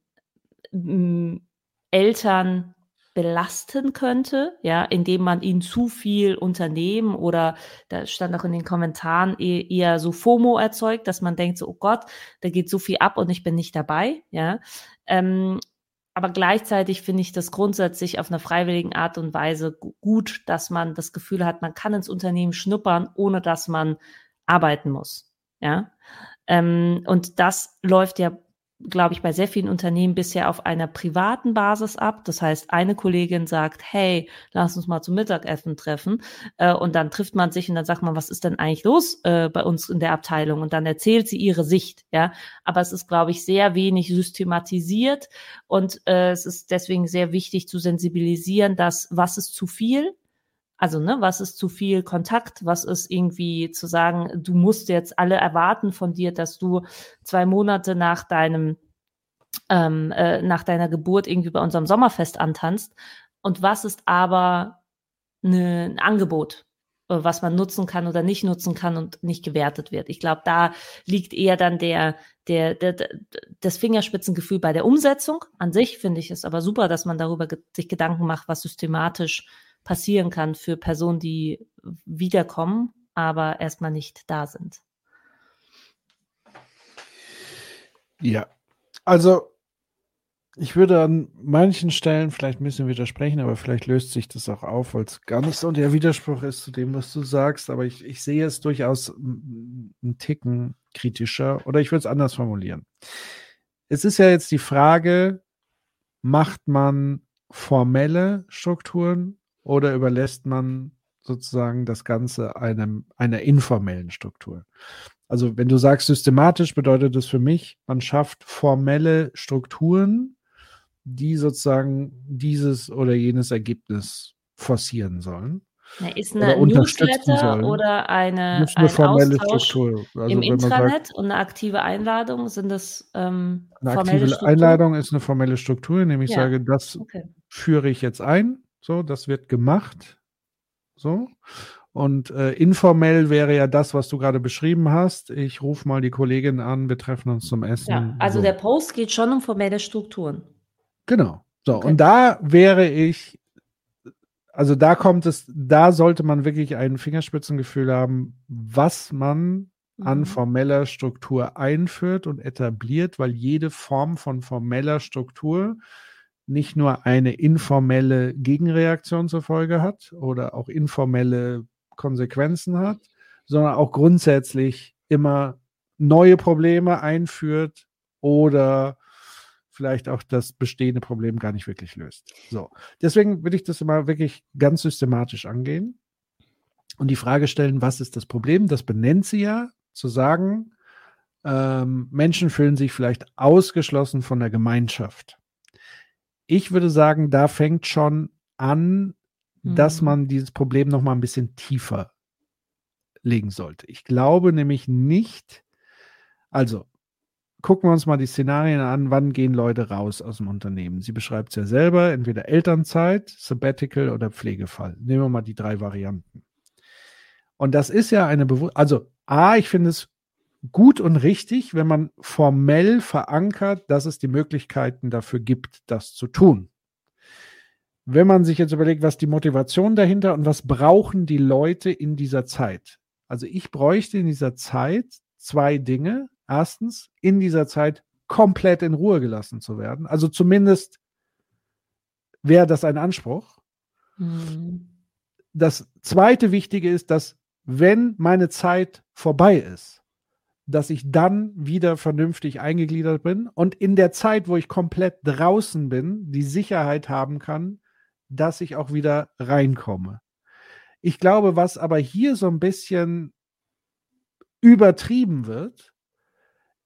Speaker 1: Eltern belasten könnte, ja, indem man ihnen zu viel unternehmen oder da stand auch in den Kommentaren eher, eher so FOMO erzeugt, dass man denkt so, oh Gott, da geht so viel ab und ich bin nicht dabei, ja. Ähm, aber gleichzeitig finde ich das grundsätzlich auf einer freiwilligen Art und Weise gut, dass man das Gefühl hat, man kann ins Unternehmen schnuppern, ohne dass man arbeiten muss. Ja. Ähm, und das läuft ja glaube ich, bei sehr vielen Unternehmen bisher auf einer privaten Basis ab. Das heißt, eine Kollegin sagt, hey, lass uns mal zum Mittagessen treffen. Äh, und dann trifft man sich und dann sagt man, was ist denn eigentlich los äh, bei uns in der Abteilung? Und dann erzählt sie ihre Sicht. Ja, aber es ist, glaube ich, sehr wenig systematisiert und äh, es ist deswegen sehr wichtig zu sensibilisieren, dass was ist zu viel also, ne, was ist zu viel Kontakt? Was ist irgendwie zu sagen, du musst jetzt alle erwarten von dir, dass du zwei Monate nach deinem, ähm, äh, nach deiner Geburt irgendwie bei unserem Sommerfest antanzt? Und was ist aber ne, ein Angebot, äh, was man nutzen kann oder nicht nutzen kann und nicht gewertet wird? Ich glaube, da liegt eher dann der, der, der, der, das Fingerspitzengefühl bei der Umsetzung. An sich finde ich es aber super, dass man darüber ge sich Gedanken macht, was systematisch passieren kann für Personen, die wiederkommen, aber erstmal nicht da sind.
Speaker 2: Ja, also ich würde an manchen Stellen vielleicht ein bisschen widersprechen, aber vielleicht löst sich das auch auf, weil es gar nicht so der Widerspruch ist zu dem, was du sagst. Aber ich, ich sehe es durchaus einen Ticken kritischer oder ich würde es anders formulieren. Es ist ja jetzt die Frage, macht man formelle Strukturen oder überlässt man sozusagen das Ganze einem, einer informellen Struktur. Also wenn du sagst systematisch, bedeutet das für mich, man schafft formelle Strukturen, die sozusagen dieses oder jenes Ergebnis forcieren sollen.
Speaker 1: Ja, ist eine oder Newsletter oder eine,
Speaker 2: eine formelle Struktur.
Speaker 1: Also im Intranet sagt, und eine aktive Einladung sind das ähm,
Speaker 2: Eine aktive Strukturen? Einladung ist eine formelle Struktur, indem ich ja. sage, das okay. führe ich jetzt ein, so, das wird gemacht, so. Und äh, informell wäre ja das, was du gerade beschrieben hast. Ich rufe mal die Kollegin an, wir treffen uns zum Essen. Ja,
Speaker 1: also so. der Post geht schon um formelle Strukturen.
Speaker 2: Genau. So, okay. und da wäre ich, also da kommt es, da sollte man wirklich ein Fingerspitzengefühl haben, was man an mhm. formeller Struktur einführt und etabliert, weil jede Form von formeller Struktur nicht nur eine informelle Gegenreaktion zur Folge hat oder auch informelle Konsequenzen hat, sondern auch grundsätzlich immer neue Probleme einführt oder vielleicht auch das bestehende Problem gar nicht wirklich löst. So, deswegen will ich das immer wirklich ganz systematisch angehen und die Frage stellen, was ist das Problem? Das benennt sie ja, zu sagen, ähm, Menschen fühlen sich vielleicht ausgeschlossen von der Gemeinschaft. Ich würde sagen, da fängt schon an, dass mhm. man dieses Problem noch mal ein bisschen tiefer legen sollte. Ich glaube nämlich nicht, also gucken wir uns mal die Szenarien an, wann gehen Leute raus aus dem Unternehmen. Sie beschreibt es ja selber, entweder Elternzeit, Sabbatical oder Pflegefall. Nehmen wir mal die drei Varianten. Und das ist ja eine Bewusst also A, ich finde es gut und richtig, wenn man formell verankert, dass es die Möglichkeiten dafür gibt, das zu tun wenn man sich jetzt überlegt, was die Motivation dahinter und was brauchen die Leute in dieser Zeit? Also ich bräuchte in dieser Zeit zwei Dinge. Erstens, in dieser Zeit komplett in Ruhe gelassen zu werden. Also zumindest wäre das ein Anspruch. Mhm. Das zweite Wichtige ist, dass wenn meine Zeit vorbei ist, dass ich dann wieder vernünftig eingegliedert bin und in der Zeit, wo ich komplett draußen bin, die Sicherheit haben kann, dass ich auch wieder reinkomme. Ich glaube, was aber hier so ein bisschen übertrieben wird,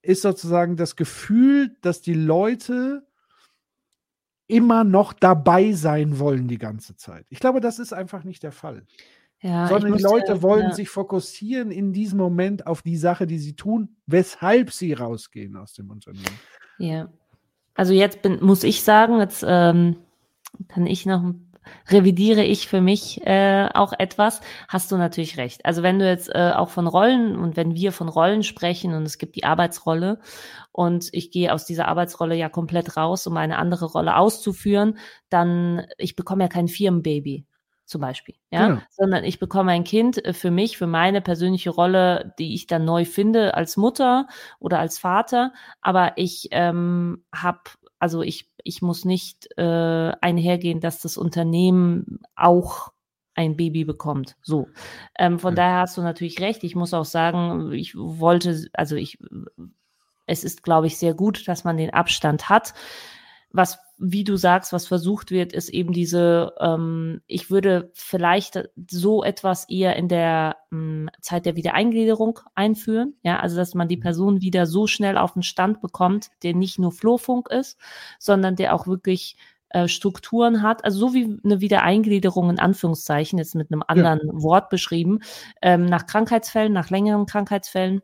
Speaker 2: ist sozusagen das Gefühl, dass die Leute immer noch dabei sein wollen die ganze Zeit. Ich glaube, das ist einfach nicht der Fall. Ja, Sondern die Leute ja, wollen ja. sich fokussieren in diesem Moment auf die Sache, die sie tun, weshalb sie rausgehen aus dem Unternehmen.
Speaker 1: Ja. Also jetzt bin, muss ich sagen, jetzt ähm, kann ich noch, revidiere ich für mich äh, auch etwas, hast du natürlich recht. Also wenn du jetzt äh, auch von Rollen und wenn wir von Rollen sprechen und es gibt die Arbeitsrolle und ich gehe aus dieser Arbeitsrolle ja komplett raus, um eine andere Rolle auszuführen, dann ich bekomme ja kein Firmenbaby zum Beispiel, ja, ja, sondern ich bekomme ein Kind äh, für mich, für meine persönliche Rolle, die ich dann neu finde als Mutter oder als Vater, aber ich ähm, habe also ich, ich muss nicht äh, einhergehen, dass das Unternehmen auch ein Baby bekommt. So. Ähm, von ja. daher hast du natürlich recht. Ich muss auch sagen, ich wollte, also ich, es ist, glaube ich, sehr gut, dass man den Abstand hat. Was wie du sagst, was versucht wird, ist eben diese, ähm, ich würde vielleicht so etwas eher in der ähm, Zeit der Wiedereingliederung einführen, ja, also dass man die mhm. Person wieder so schnell auf den Stand bekommt, der nicht nur Flurfunk ist, sondern der auch wirklich äh, Strukturen hat, also so wie eine Wiedereingliederung in Anführungszeichen, jetzt mit einem anderen ja. Wort beschrieben, ähm, nach Krankheitsfällen, nach längeren Krankheitsfällen,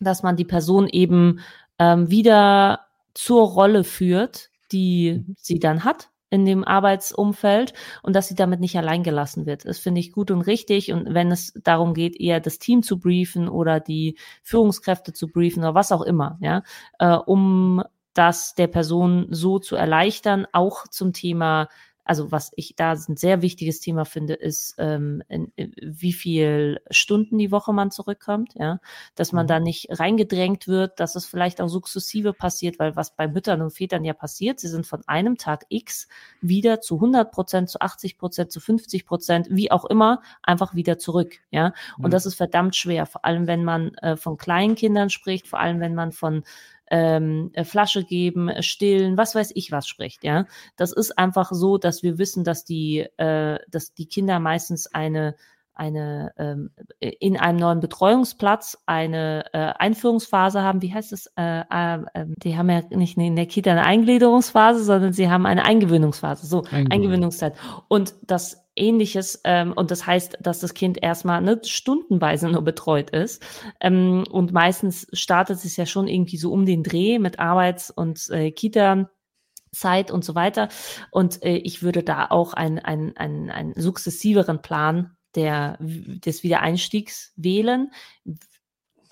Speaker 1: dass man die Person eben ähm, wieder zur Rolle führt, die sie dann hat in dem Arbeitsumfeld und dass sie damit nicht allein gelassen wird. Das finde ich gut und richtig. Und wenn es darum geht, eher das Team zu briefen oder die Führungskräfte zu briefen oder was auch immer, ja, äh, um das der Person so zu erleichtern, auch zum Thema also was ich da ein sehr wichtiges Thema finde, ist, ähm, in, in, wie viel Stunden die Woche man zurückkommt, ja, dass man mhm. da nicht reingedrängt wird, dass es vielleicht auch sukzessive passiert, weil was bei Müttern und Vätern ja passiert, sie sind von einem Tag X wieder zu 100 Prozent, zu 80 Prozent, zu 50 Prozent, wie auch immer, einfach wieder zurück, ja, und mhm. das ist verdammt schwer, vor allem wenn man äh, von kleinen Kindern spricht, vor allem wenn man von ähm, äh, Flasche geben, äh, stillen, was weiß ich was spricht. Ja, das ist einfach so, dass wir wissen, dass die, äh, dass die Kinder meistens eine eine ähm, in einem neuen Betreuungsplatz eine äh, Einführungsphase haben. Wie heißt es? Äh, äh, ähm, die haben ja nicht in der Kita eine Eingliederungsphase, sondern sie haben eine Eingewöhnungsphase. So Eingewöhnung. Eingewöhnungszeit. Und das Ähnliches ähm, und das heißt, dass das Kind erstmal ne, stundenweise nur betreut ist ähm, und meistens startet es ja schon irgendwie so um den Dreh mit Arbeits- und äh, Kita. Zeit und so weiter. Und äh, ich würde da auch einen, einen, einen, einen sukzessiveren Plan der, des Wiedereinstiegs wählen,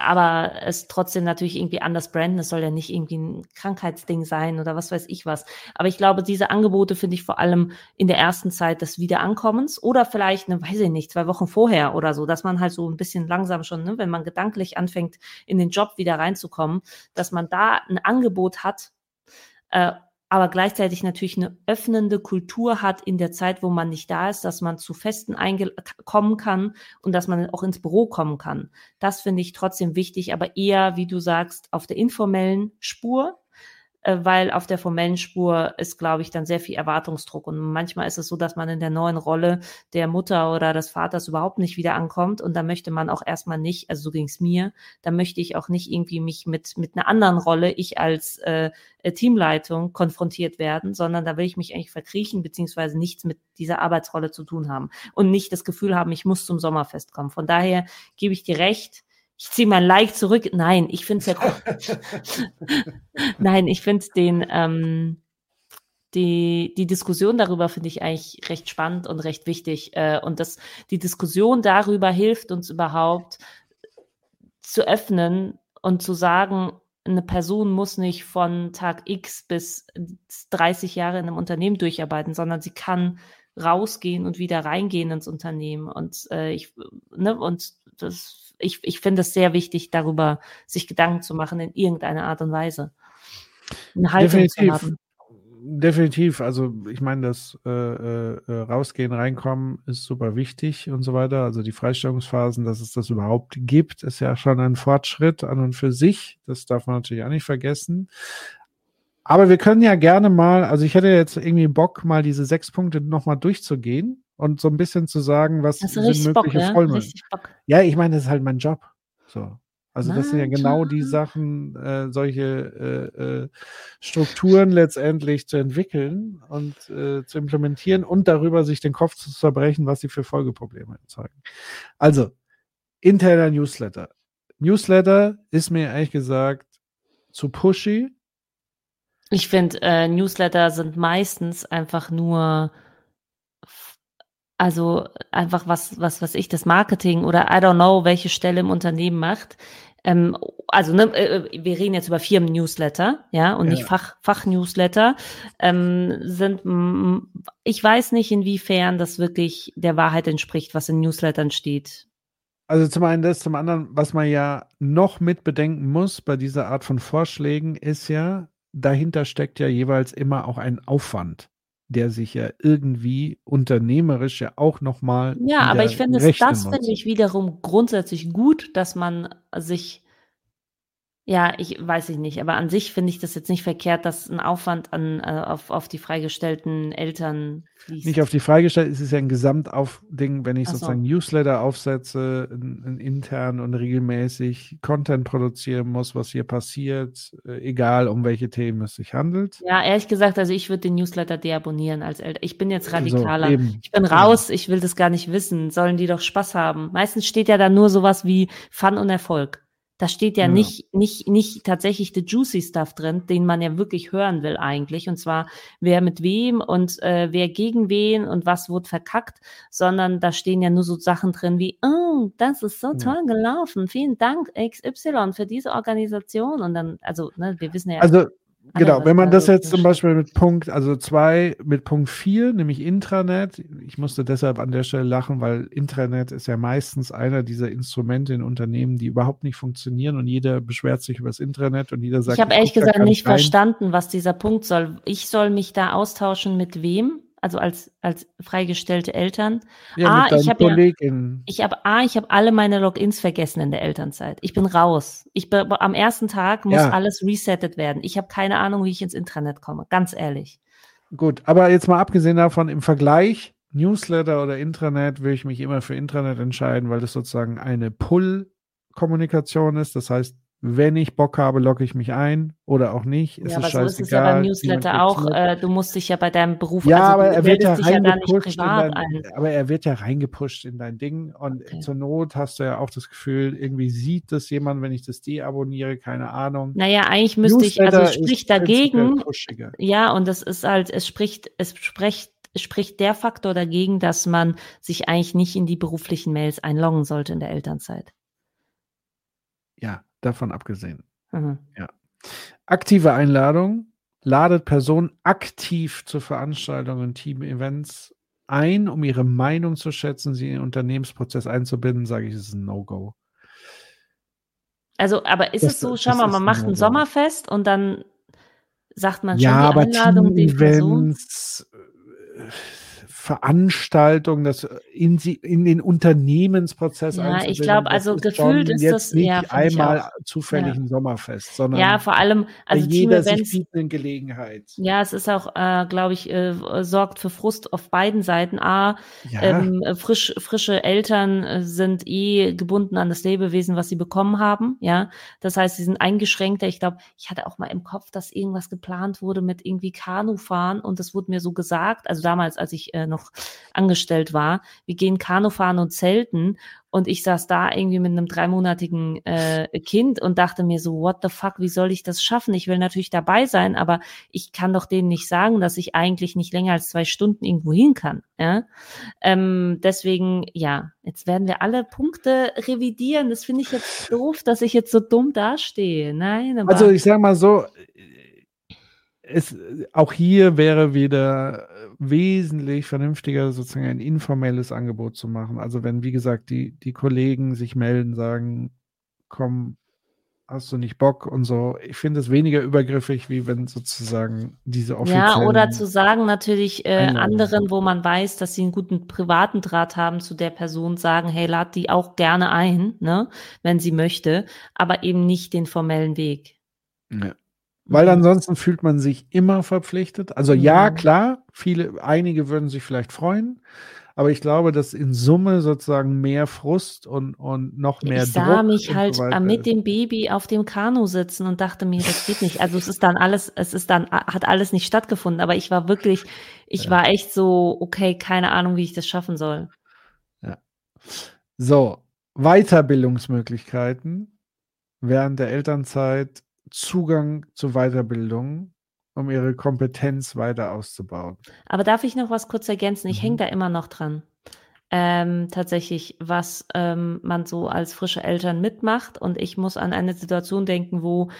Speaker 1: aber es trotzdem natürlich irgendwie anders branden. Es soll ja nicht irgendwie ein Krankheitsding sein oder was weiß ich was. Aber ich glaube, diese Angebote finde ich vor allem in der ersten Zeit des Wiederankommens oder vielleicht, ne, weiß ich nicht, zwei Wochen vorher oder so, dass man halt so ein bisschen langsam schon, ne, wenn man gedanklich anfängt, in den Job wieder reinzukommen, dass man da ein Angebot hat, äh, aber gleichzeitig natürlich eine öffnende Kultur hat in der Zeit, wo man nicht da ist, dass man zu Festen kommen kann und dass man auch ins Büro kommen kann. Das finde ich trotzdem wichtig, aber eher, wie du sagst, auf der informellen Spur, weil auf der formellen Spur ist, glaube ich, dann sehr viel Erwartungsdruck. Und manchmal ist es so, dass man in der neuen Rolle der Mutter oder des Vaters überhaupt nicht wieder ankommt. Und da möchte man auch erstmal nicht, also so ging es mir, da möchte ich auch nicht irgendwie mich mit, mit einer anderen Rolle, ich als äh, äh, Teamleitung konfrontiert werden, sondern da will ich mich eigentlich verkriechen, beziehungsweise nichts mit dieser Arbeitsrolle zu tun haben und nicht das Gefühl haben, ich muss zum Sommerfest kommen. Von daher gebe ich dir recht, ich ziehe mein Like zurück. Nein, ich finde es ja Nein, ich finde den, ähm, die, die Diskussion darüber finde ich eigentlich recht spannend und recht wichtig. Äh, und das, die Diskussion darüber hilft uns überhaupt zu öffnen und zu sagen, eine Person muss nicht von Tag X bis 30 Jahre in einem Unternehmen durcharbeiten, sondern sie kann rausgehen und wieder reingehen ins Unternehmen. Und äh, ich, ne, und das ich, ich finde es sehr wichtig, darüber sich Gedanken zu machen in irgendeiner Art und Weise.
Speaker 2: Eine Haltung Definitiv. zu haben. Definitiv. Also ich meine, das äh, äh, Rausgehen, Reinkommen ist super wichtig und so weiter. Also die Freistellungsphasen, dass es das überhaupt gibt, ist ja schon ein Fortschritt an und für sich. Das darf man natürlich auch nicht vergessen. Aber wir können ja gerne mal, also ich hätte jetzt irgendwie Bock, mal diese sechs Punkte nochmal durchzugehen und so ein bisschen zu sagen, was sind mögliche Bock, ja? Vollmilch. Ja, ich meine, das ist halt mein Job. So. Also das sind ja genau die Sachen, äh, solche äh, äh, Strukturen letztendlich zu entwickeln und äh, zu implementieren und darüber sich den Kopf zu zerbrechen, was sie für Folgeprobleme erzeugen. Also, interner Newsletter. Newsletter ist mir ehrlich gesagt zu pushy.
Speaker 1: Ich finde, äh, Newsletter sind meistens einfach nur also einfach was, was, was ich, das Marketing oder I don't know, welche Stelle im Unternehmen macht. Ähm, also ne, äh, wir reden jetzt über Firmen-Newsletter, ja, und ja. nicht Fach, Fach-Newsletter, ähm, sind, ich weiß nicht, inwiefern das wirklich der Wahrheit entspricht, was in Newslettern steht.
Speaker 2: Also zum einen das, zum anderen, was man ja noch mit bedenken muss bei dieser Art von Vorschlägen, ist ja, dahinter steckt ja jeweils immer auch ein Aufwand der sich ja irgendwie unternehmerisch ja auch nochmal.
Speaker 1: Ja, aber ich finde, das finde ich wiederum grundsätzlich gut, dass man sich ja, ich weiß ich nicht, aber an sich finde ich das jetzt nicht verkehrt, dass ein Aufwand an, äh, auf, auf die freigestellten Eltern
Speaker 2: fließt. Nicht auf die freigestellten, es ist ja ein Gesamtaufding, wenn ich so. sozusagen Newsletter aufsetze, in, in intern und regelmäßig Content produzieren muss, was hier passiert, äh, egal um welche Themen es sich handelt.
Speaker 1: Ja, ehrlich gesagt, also ich würde den Newsletter deabonnieren als Eltern. Ich bin jetzt radikaler. So, ich bin raus, ja. ich will das gar nicht wissen. Sollen die doch Spaß haben. Meistens steht ja da nur sowas wie Fun und Erfolg. Da steht ja, ja, nicht, nicht, nicht tatsächlich the juicy stuff drin, den man ja wirklich hören will eigentlich. Und zwar, wer mit wem und äh, wer gegen wen und was wird verkackt, sondern da stehen ja nur so Sachen drin wie, oh, das ist so toll gelaufen. Vielen Dank, XY, für diese Organisation. Und dann, also, ne, wir wissen ja.
Speaker 2: Also, Genau, wenn man das jetzt zum Beispiel mit Punkt, also zwei, mit Punkt vier, nämlich Intranet, ich musste deshalb an der Stelle lachen, weil Intranet ist ja meistens einer dieser Instrumente in Unternehmen, die überhaupt nicht funktionieren und jeder beschwert sich über das Intranet und jeder sagt.
Speaker 1: Ich habe ehrlich gesagt nicht rein. verstanden, was dieser Punkt soll. Ich soll mich da austauschen mit wem? Also als, als freigestellte Eltern.
Speaker 2: Ja,
Speaker 1: A, ich habe ja, ich habe A, ich habe alle meine Logins vergessen in der Elternzeit. Ich bin raus. Ich bin, am ersten Tag muss
Speaker 2: Ja.
Speaker 1: alles resettet werden. Ich habe keine Ahnung, wie ich ins Intranet komme. Ganz ehrlich.
Speaker 2: Gut, aber jetzt mal abgesehen davon, im Vergleich Newsletter oder Intranet würde ich mich immer für Intranet entscheiden, weil das sozusagen eine Pull-Kommunikation ist. Das heißt, wenn ich Bock habe, logge ich mich ein oder auch nicht.
Speaker 1: Ja,
Speaker 2: Ist
Speaker 1: aber
Speaker 2: es
Speaker 1: so ist es ja beim Newsletter auch. Äh, du musst dich ja bei deinem Beruf,
Speaker 2: Ja,
Speaker 1: also
Speaker 2: aber er wird ja
Speaker 1: ja
Speaker 2: reingepusht in
Speaker 1: privat
Speaker 2: dein,
Speaker 1: ein.
Speaker 2: aber er wird ja reingepusht in dein Ding und
Speaker 1: Okay.
Speaker 2: zur Not hast du ja auch das Gefühl, irgendwie sieht das jemand, wenn ich das deabonniere, keine Ahnung.
Speaker 1: Naja, eigentlich müsste ich, also
Speaker 2: Newsletter
Speaker 1: spricht dagegen, ja, und es ist halt, es spricht, es spricht, es spricht der Faktor dagegen, dass man sich eigentlich nicht in die beruflichen Mails einloggen sollte in der Elternzeit.
Speaker 2: Ja, davon abgesehen.
Speaker 1: Mhm.
Speaker 2: Aktive Einladung ladet Personen aktiv zu Veranstaltungen, Team-Events ein, um ihre Meinung zu schätzen, sie in den Unternehmensprozess einzubinden, sage ich, ist ein No-Go.
Speaker 1: Also, aber ist
Speaker 2: Das-
Speaker 1: es so, schau mal, man
Speaker 2: ein
Speaker 1: macht ein
Speaker 2: No-Go.
Speaker 1: Sommerfest und dann sagt man schon
Speaker 2: Ja,
Speaker 1: die
Speaker 2: aber
Speaker 1: Einladung den Personen.
Speaker 2: Team-Events, Veranstaltungen, das in, sie, in den Unternehmensprozess
Speaker 1: Ja, ich glaube, also
Speaker 2: ist
Speaker 1: gefühlt ist
Speaker 2: jetzt
Speaker 1: das-
Speaker 2: nicht
Speaker 1: ja,
Speaker 2: einmal zufällig
Speaker 1: Ja.
Speaker 2: ein Sommerfest, sondern
Speaker 1: Ja, vor allem, also
Speaker 2: jeder sich
Speaker 1: Team-Events,
Speaker 2: bietenden Gelegenheit.
Speaker 1: ja, es ist auch, äh, glaube ich, äh, sorgt für Frust auf beiden Seiten. A,
Speaker 2: Ja,
Speaker 1: ähm, äh, frisch, frische Eltern äh, sind eh gebunden an das Lebewesen, was sie bekommen haben, ja. Das heißt, sie sind eingeschränkter. Ich glaube, ich hatte auch mal im Kopf, dass irgendwas geplant wurde mit irgendwie Kanufahren und das wurde mir so gesagt, also damals, als ich äh, noch angestellt war, wir gehen Kanufahren und zelten und ich saß da irgendwie mit einem dreimonatigen äh, Kind und dachte mir so, what the fuck, wie soll ich das schaffen? Ich will natürlich dabei sein, aber ich kann doch denen nicht sagen, dass ich eigentlich nicht länger als zwei Stunden irgendwo hin kann. Ja? Ähm, deswegen, ja, jetzt werden wir alle Punkte revidieren. Das finde ich jetzt doof, dass ich jetzt so dumm dastehe. Nein, aber
Speaker 2: Also ich sage mal so, es, auch hier wäre wieder wesentlich vernünftiger, sozusagen ein informelles Angebot zu machen. Also wenn, wie gesagt, die, die Kollegen sich melden, sagen, komm, hast du nicht Bock und so. Ich finde es weniger übergriffig, wie wenn sozusagen diese offiziellen...
Speaker 1: Ja, oder zu sagen natürlich äh, anderen, wo man weiß, dass sie einen guten privaten Draht haben zu der Person, sagen, hey, lad die auch gerne ein, ne, wenn sie möchte, aber eben nicht den formellen Weg.
Speaker 2: Ja. Weil
Speaker 1: Mhm.
Speaker 2: ansonsten fühlt man sich immer verpflichtet. Also ja,
Speaker 1: Mhm.
Speaker 2: klar, viele, einige würden sich vielleicht freuen, aber ich glaube, dass in Summe sozusagen mehr Frust und, und noch mehr
Speaker 1: ich sah
Speaker 2: Druck
Speaker 1: mich
Speaker 2: und
Speaker 1: halt
Speaker 2: so
Speaker 1: äh, mit dem Baby auf dem Kanu sitzen und dachte mir, das geht nicht. Also es ist dann alles, es ist dann, hat alles nicht stattgefunden, aber ich war wirklich, ich
Speaker 2: Ja.
Speaker 1: war echt so, okay, keine Ahnung, wie ich das schaffen soll.
Speaker 2: So, Weiterbildungsmöglichkeiten während der Elternzeit, Zugang zu Weiterbildung, um ihre Kompetenz weiter auszubauen.
Speaker 1: Aber darf ich noch was kurz ergänzen? Ich
Speaker 2: Mhm.
Speaker 1: hänge da immer noch dran. Ähm, tatsächlich, was ähm, man so als frische Eltern mitmacht. Und ich muss an eine Situation denken, wo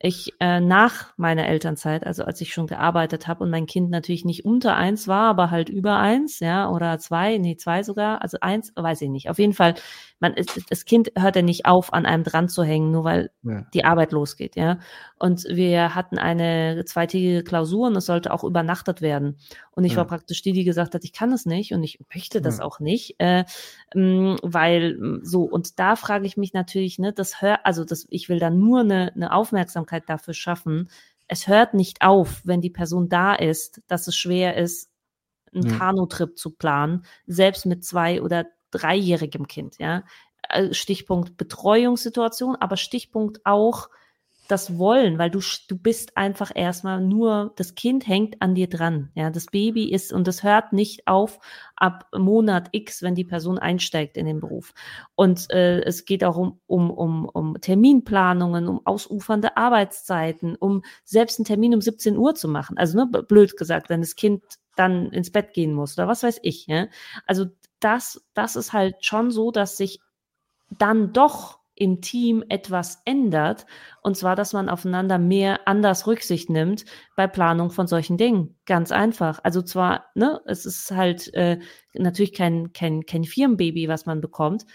Speaker 1: ich äh, nach meiner Elternzeit, also als ich schon gearbeitet habe und mein Kind natürlich nicht unter eins war, aber halt über eins, ja, oder zwei, nee, zwei sogar, also eins, weiß ich nicht. Auf jeden Fall, man ist, das Kind hört ja nicht auf, an einem dran zu hängen, nur weil
Speaker 2: Ja.
Speaker 1: die Arbeit losgeht, ja. Und wir hatten eine zweitägige Klausur und es sollte auch übernachtet werden. Und ich
Speaker 2: Ja.
Speaker 1: war praktisch die, die gesagt hat, ich kann es nicht und ich möchte das
Speaker 2: Ja.
Speaker 1: auch nicht, äh, ähm, weil ähm, so und da frage ich mich natürlich, ne, das hört, also das, ich will da nur eine, eine Aufmerksamkeit dafür schaffen. Es hört nicht auf, wenn die Person da ist, dass es schwer ist, einen
Speaker 2: Ja.
Speaker 1: Kanutrip zu planen, selbst mit zwei oder dreijährigem Kind, ja. Äh, Stichpunkt Betreuungssituation, aber Stichpunkt auch das Wollen, weil du, du bist einfach erstmal nur, das Kind hängt an dir dran. Ja, das Baby ist, und das hört nicht auf ab Monat X, wenn die Person einsteigt in den Beruf. Und äh, es geht auch um, um, um, um Terminplanungen, um ausufernde Arbeitszeiten, um selbst einen Termin um 17 Uhr zu machen. Also, ne, blöd gesagt, wenn das Kind dann ins Bett gehen muss oder was weiß ich. Ja? Also, das, das ist halt schon so, dass sich dann doch im Team etwas ändert. Und zwar, dass man aufeinander mehr anders Rücksicht nimmt bei Planung von solchen Dingen. Ganz einfach. Also zwar, ne, es ist halt äh, natürlich kein, kein, kein Firmenbaby, was man bekommt,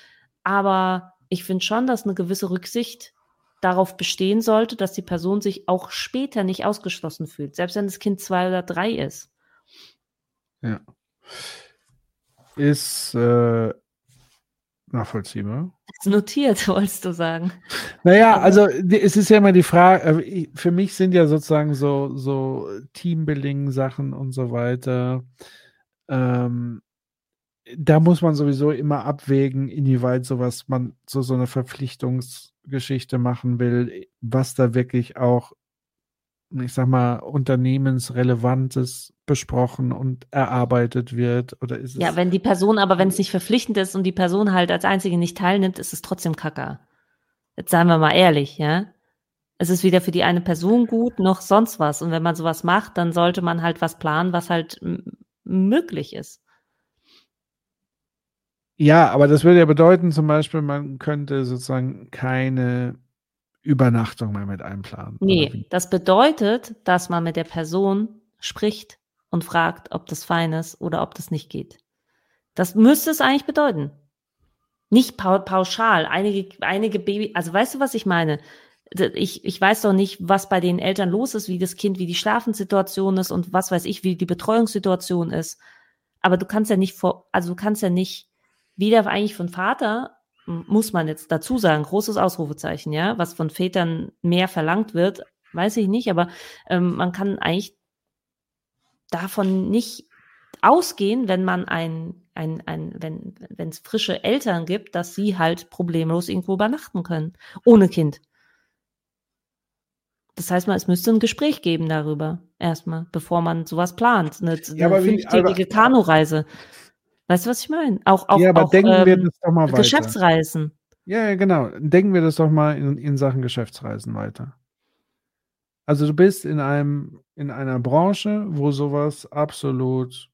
Speaker 1: aber ich finde schon, dass eine gewisse Rücksicht darauf bestehen sollte, dass die Person sich auch später nicht ausgeschlossen fühlt, selbst wenn das Kind zwei oder drei ist.
Speaker 2: Ja. Ist äh, nachvollziehbar.
Speaker 1: Ist notiert, wolltest du sagen.
Speaker 2: Naja, also es ist ja immer die Frage, äh, für mich sind ja sozusagen so, so Teambuilding-Sachen und so weiter. Ähm, da muss man sowieso immer abwägen, inwieweit sowas man so, so eine Verpflichtungsgeschichte machen will, was da wirklich auch ich sag mal, unternehmensrelevantes besprochen und erarbeitet wird? Oder ist es
Speaker 1: ja, wenn die Person, aber wenn es nicht verpflichtend ist und die Person halt als einzige nicht teilnimmt, ist es trotzdem Kacker. Jetzt seien wir mal ehrlich, ja. Es ist weder für die eine Person gut noch sonst was. Und wenn man sowas macht, dann sollte man halt was planen, was halt möglich ist.
Speaker 2: Ja, aber das würde ja bedeuten, zum Beispiel, man könnte sozusagen keine Übernachtung mal mit einplanen.
Speaker 1: Nee, das bedeutet, dass man mit der Person spricht und fragt, ob das fein ist oder ob das nicht geht. Das müsste es eigentlich bedeuten. Nicht pauschal. Einige, einige Baby, also weißt du, was ich meine? Ich, ich weiß doch nicht, was bei den Eltern los ist, wie das Kind, wie die Schlafenssituation ist und was weiß ich, wie die Betreuungssituation ist. Aber du kannst ja nicht vor, also du kannst ja nicht weder eigentlich von Vater muss man jetzt dazu sagen, großes Ausrufezeichen, ja, was von Vätern mehr verlangt wird, weiß ich nicht, aber ähm, man kann eigentlich davon nicht ausgehen, wenn man ein, ein, ein wenn wenn es frische Eltern gibt, dass sie halt problemlos irgendwo übernachten können, ohne Kind. Das heißt mal, es müsste ein Gespräch geben darüber, erstmal, bevor man sowas plant. Eine, ja, eine fünftägige Kanureise. Weißt du, was ich meine? Auch, auch,
Speaker 2: ja, aber
Speaker 1: auch,
Speaker 2: denken ähm, wir das doch mal weiter.
Speaker 1: Geschäftsreisen.
Speaker 2: Ja, ja, genau. Denken wir das doch mal in, in Sachen Geschäftsreisen weiter. Also du bist in einem in einer Branche, wo sowas absolut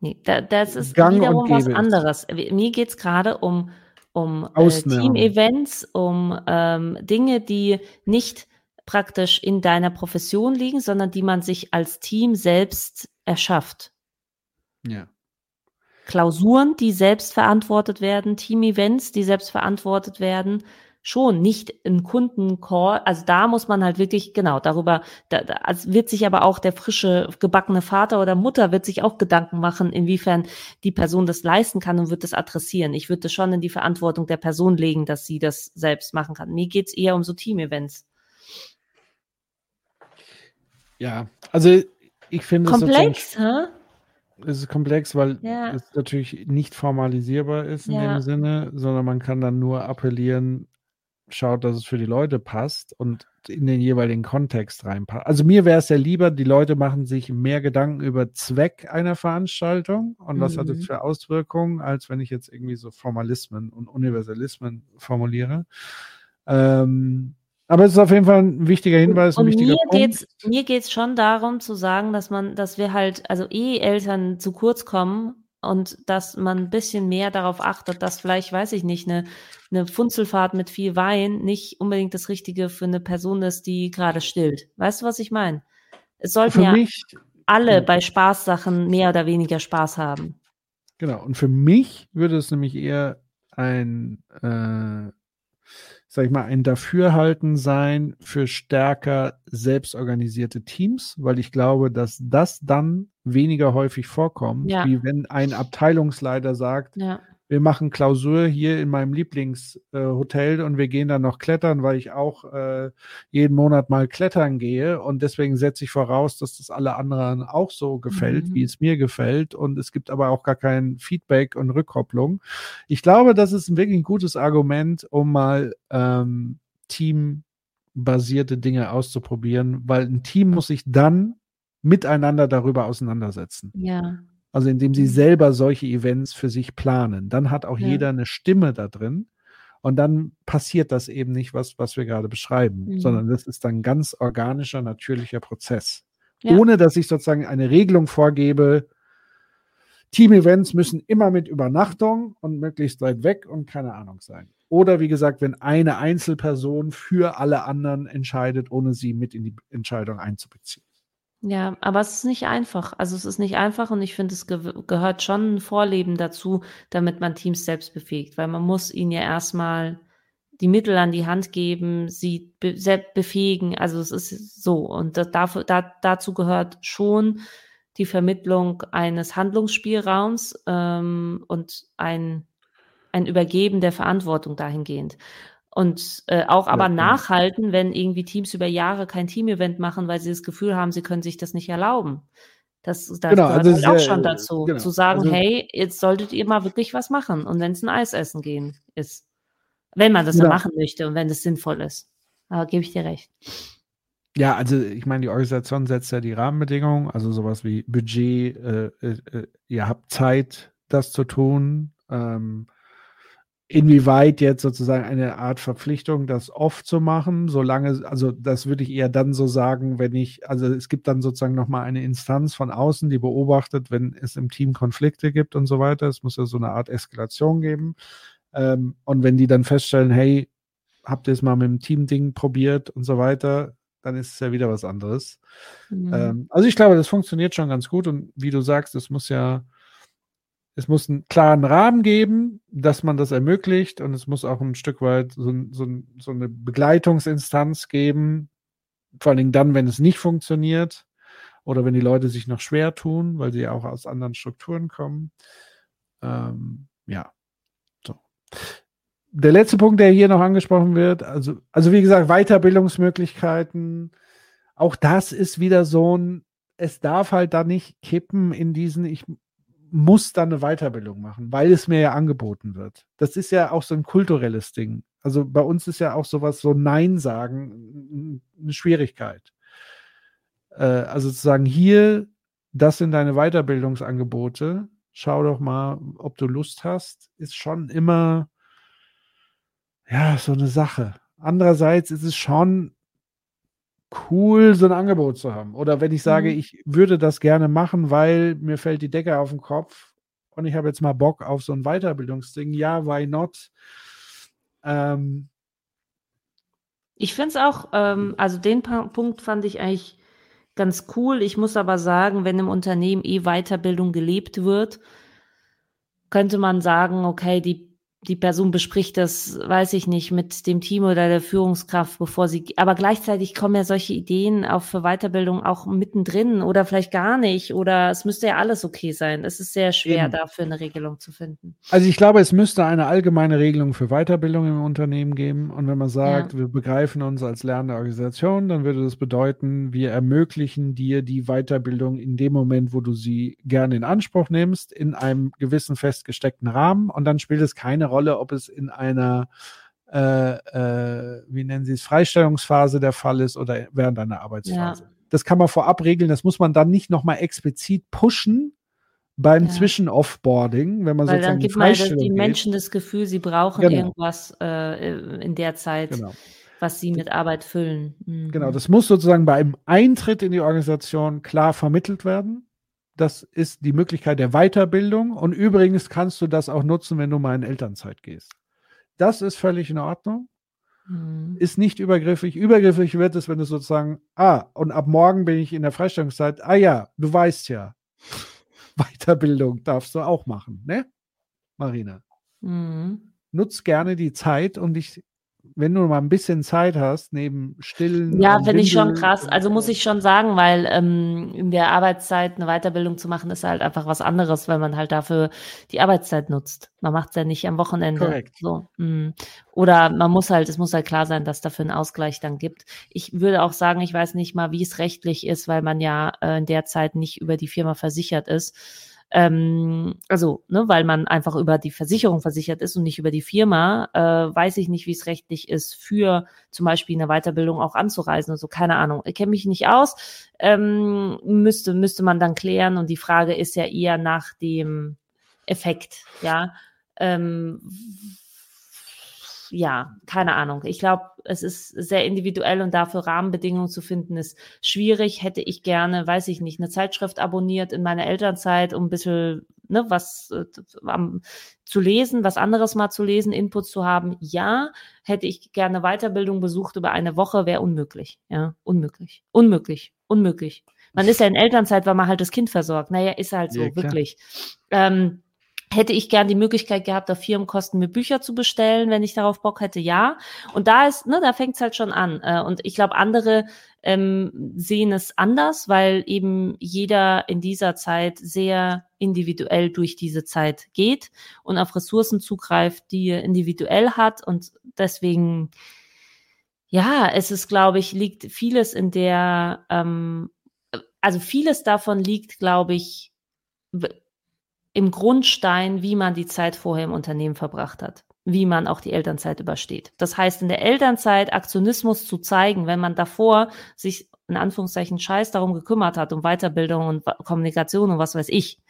Speaker 1: nee, da, das ist Gang wiederum was anderes. Mir geht es gerade um, um äh, Team-Events, um ähm, Dinge, die nicht praktisch in deiner Profession liegen, sondern die man sich als Team selbst erschafft.
Speaker 2: Ja.
Speaker 1: Klausuren, die selbst verantwortet werden, Team-Events, die selbst verantwortet werden, schon nicht ein Kundencall. Also da muss man halt wirklich, genau, darüber, da, da also wird sich aber auch der frische, gebackene Vater oder Mutter wird sich auch Gedanken machen, inwiefern die Person das leisten kann und wird das adressieren. Ich würde das schon in die Verantwortung der Person legen, dass sie das selbst machen kann. Mir geht's eher um so Team-Events.
Speaker 2: Ja, also ich finde
Speaker 1: Komplex, hä?
Speaker 2: Es ist komplex, weil ja. es natürlich nicht formalisierbar ist in ja. dem Sinne, sondern man kann dann nur appellieren, schaut, dass es für die Leute passt und in den jeweiligen Kontext reinpasst. Also mir wäre es ja lieber, die Leute machen sich mehr Gedanken über Zweck einer Veranstaltung und mhm. was hat es mhm. für Auswirkungen, als wenn ich jetzt irgendwie so Formalismen und Universalismen formuliere. Ähm, aber es ist auf jeden Fall ein wichtiger Hinweis, ein und wichtiger
Speaker 1: mir Punkt. Geht's, mir geht es schon darum zu sagen, dass man, dass wir halt, also eh Eltern zu kurz kommen und dass man ein bisschen mehr darauf achtet, dass vielleicht, weiß ich nicht, eine, eine Funzelfahrt mit viel Wein nicht unbedingt das Richtige für eine Person ist, die gerade stillt. Weißt du, was ich meine? Es sollten für ja mich, alle bei Spaßsachen mehr oder weniger Spaß haben.
Speaker 2: Genau, und für mich würde es nämlich eher ein äh, sag ich mal, ein Dafürhalten sein für stärker selbstorganisierte Teams, weil ich glaube, dass das dann weniger häufig vorkommt, ja. wie wenn ein Abteilungsleiter sagt, ja wir machen Klausur hier in meinem Lieblingshotel äh, und wir gehen dann noch klettern, weil ich auch äh, jeden Monat mal klettern gehe und deswegen setze ich voraus, dass das alle anderen auch so gefällt, mhm. wie es mir gefällt und es gibt aber auch gar kein Feedback und Rückkopplung. Ich glaube, das ist wirklich ein gutes Argument, um mal ähm, teambasierte Dinge auszuprobieren, weil ein Team muss sich dann miteinander darüber auseinandersetzen.
Speaker 1: Ja.
Speaker 2: Also indem sie mhm. selber solche Events für sich planen. Dann hat auch ja. jeder eine Stimme da drin. Und dann passiert das eben nicht, was, was wir gerade beschreiben, mhm. sondern das ist dann ganz organischer, natürlicher Prozess. Ja. Ohne dass ich sozusagen eine Regelung vorgebe, Team-Events müssen immer mit Übernachtung und möglichst weit weg und keine Ahnung sein. Oder wie gesagt, wenn eine Einzelperson für alle anderen entscheidet, ohne sie mit in die Entscheidung einzubeziehen.
Speaker 1: Ja, aber es ist nicht einfach. Also es ist nicht einfach und ich finde, es ge gehört schon ein Vorleben dazu, damit man Teams selbst befähigt, weil man muss ihnen ja erstmal die Mittel an die Hand geben, sie be befähigen. Also es ist so und das, dafür, da, dazu gehört schon die Vermittlung eines Handlungsspielraums ähm, und ein, ein Übergeben der Verantwortung dahingehend. Und äh, auch aber ja, nachhalten, wenn irgendwie Teams über Jahre kein Team-Event machen, weil sie das Gefühl haben, sie können sich das nicht erlauben. Das, das genau, gehört also halt auch schon dazu, genau, zu sagen, also, hey, jetzt solltet ihr mal wirklich was machen. Und wenn es ein Eis essen gehen ist. Wenn man das ja. machen möchte und wenn es sinnvoll ist. Aber gebe ich dir recht.
Speaker 2: Ja, also ich meine, die Organisation setzt ja die Rahmenbedingungen, also sowas wie Budget, äh, äh, äh ihr habt Zeit, das zu tun. Ähm, inwieweit jetzt sozusagen eine Art Verpflichtung, das oft zu machen, solange, also das würde ich eher dann so sagen, wenn ich, also es gibt dann sozusagen nochmal eine Instanz von außen, die beobachtet, wenn es im Team Konflikte gibt und so weiter. Es muss ja so eine Art Eskalation geben. Ähm, und wenn die dann feststellen, hey, habt ihr es mal mit dem Team-Ding probiert und so weiter, dann ist es ja wieder was anderes. Mhm. Ähm, also ich glaube, das funktioniert schon ganz gut und wie du sagst, es muss ja es muss einen klaren Rahmen geben, dass man das ermöglicht und es muss auch ein Stück weit so, so, so eine Begleitungsinstanz geben, vor allen Dingen dann, wenn es nicht funktioniert oder wenn die Leute sich noch schwer tun, weil sie auch aus anderen Strukturen kommen. Ähm, ja, so. Der letzte Punkt, der hier noch angesprochen wird, also, also wie gesagt, Weiterbildungsmöglichkeiten, auch das ist wieder so ein, es darf halt da nicht kippen in diesen, ich muss dann eine Weiterbildung machen, weil es mir ja angeboten wird. Das ist ja auch so ein kulturelles Ding. Also bei uns ist ja auch sowas, so Nein sagen, eine Schwierigkeit. Äh, also zu sagen, hier, das sind deine Weiterbildungsangebote, schau doch mal, ob du Lust hast, ist schon immer, ja, so eine Sache. Andererseits ist es schon cool, so ein Angebot zu haben. Oder wenn ich sage, mhm. ich würde das gerne machen, weil mir fällt die Decke auf den Kopf und ich habe jetzt mal Bock auf so ein Weiterbildungsding. Ja, why not? Ähm,
Speaker 1: ich finde es auch, ähm, also den Punkt fand ich eigentlich ganz cool. Ich muss aber sagen, wenn im Unternehmen eh Weiterbildung gelebt wird, könnte man sagen, okay, die die Person bespricht das, weiß ich nicht, mit dem Team oder der Führungskraft, bevor sie, aber gleichzeitig kommen ja solche Ideen auch für Weiterbildung auch mittendrin oder vielleicht gar nicht oder es müsste ja alles okay sein. Es ist sehr schwer, Eben. dafür eine Regelung zu finden.
Speaker 2: Also ich glaube, es müsste eine allgemeine Regelung für Weiterbildung im Unternehmen geben und wenn man sagt, ja. wir begreifen uns als lernende Organisation, dann würde das bedeuten, wir ermöglichen dir die Weiterbildung in dem Moment, wo du sie gerne in Anspruch nimmst, in einem gewissen festgesteckten Rahmen und dann spielt es keine Rolle, ob es in einer, äh, äh, wie nennen Sie es, Freistellungsphase der Fall ist oder während einer Arbeitsphase. Ja. Das kann man vorab regeln, das muss man dann nicht nochmal explizit pushen, beim ja. Zwischen-Offboarding, wenn man
Speaker 1: Weil
Speaker 2: sozusagen
Speaker 1: dann gibt man die. Menschen das Gefühl, sie brauchen genau. irgendwas äh, in der Zeit, genau. was sie mit Arbeit füllen.
Speaker 2: Mhm. Genau, das muss sozusagen beim Eintritt in die Organisation klar vermittelt werden. Das ist die Möglichkeit der Weiterbildung. Und übrigens kannst du das auch nutzen, wenn du mal in Elternzeit gehst. Das ist völlig in Ordnung. Mhm. Ist nicht übergriffig. Übergriffig wird es, wenn du sozusagen, ah, und ab morgen bin ich in der Freistellungszeit. Ah ja, du weißt ja. Weiterbildung darfst du auch machen, ne? Marina. Mhm. Nutz gerne die Zeit, um dich wenn du mal ein bisschen Zeit hast, neben Stillen.
Speaker 1: Ja, finde ich schon krass. Also muss ich schon sagen, weil ähm, in der Arbeitszeit eine Weiterbildung zu machen, ist halt einfach was anderes, weil man halt dafür die Arbeitszeit nutzt. Man macht es ja nicht am Wochenende. Korrekt. So, mm. Oder man muss halt, es muss halt klar sein, dass dafür einen Ausgleich dann gibt. Ich würde auch sagen, ich weiß nicht mal, wie es rechtlich ist, weil man ja äh, in der Zeit nicht über die Firma versichert ist. Ähm, also, ne, weil man einfach über die Versicherung versichert ist und nicht über die Firma, äh, weiß ich nicht, wie es rechtlich ist, für zum Beispiel eine Weiterbildung auch anzureisen. Also keine Ahnung. Ich kenne mich nicht aus. Ähm, müsste, müsste man dann klären. Und die Frage ist ja eher nach dem Effekt, ja. Ähm, ja, keine Ahnung. Ich glaube, es ist sehr individuell und dafür Rahmenbedingungen zu finden ist schwierig. Hätte ich gerne, weiß ich nicht, eine Zeitschrift abonniert in meiner Elternzeit, um ein bisschen ne, was äh, zu lesen, was anderes mal zu lesen, Inputs zu haben. Ja, hätte ich gerne Weiterbildung besucht über eine Woche, wäre unmöglich. Ja, unmöglich. Unmöglich. Unmöglich. Man ist ja in Elternzeit, weil man halt das Kind versorgt. Naja, ist halt so, ja, wirklich. Ähm, Hätte ich gern die Möglichkeit gehabt, auf Firmenkosten mir Bücher zu bestellen, wenn ich darauf Bock hätte, ja. Und da ist, ne, da fängt es halt schon an. Äh, und ich glaube, andere ähm, sehen es anders, weil eben jeder in dieser Zeit sehr individuell durch diese Zeit geht und auf Ressourcen zugreift, die er individuell hat. Und deswegen, ja, es ist, glaube ich, liegt vieles in der, ähm, also vieles davon liegt, glaube ich, im Grundstein, wie man die Zeit vorher im Unternehmen verbracht hat, wie man auch die Elternzeit übersteht. Das heißt, in der Elternzeit Aktionismus zu zeigen, wenn man davor sich in Anführungszeichen Scheiß darum gekümmert hat, um Weiterbildung und Kommunikation und was weiß ich,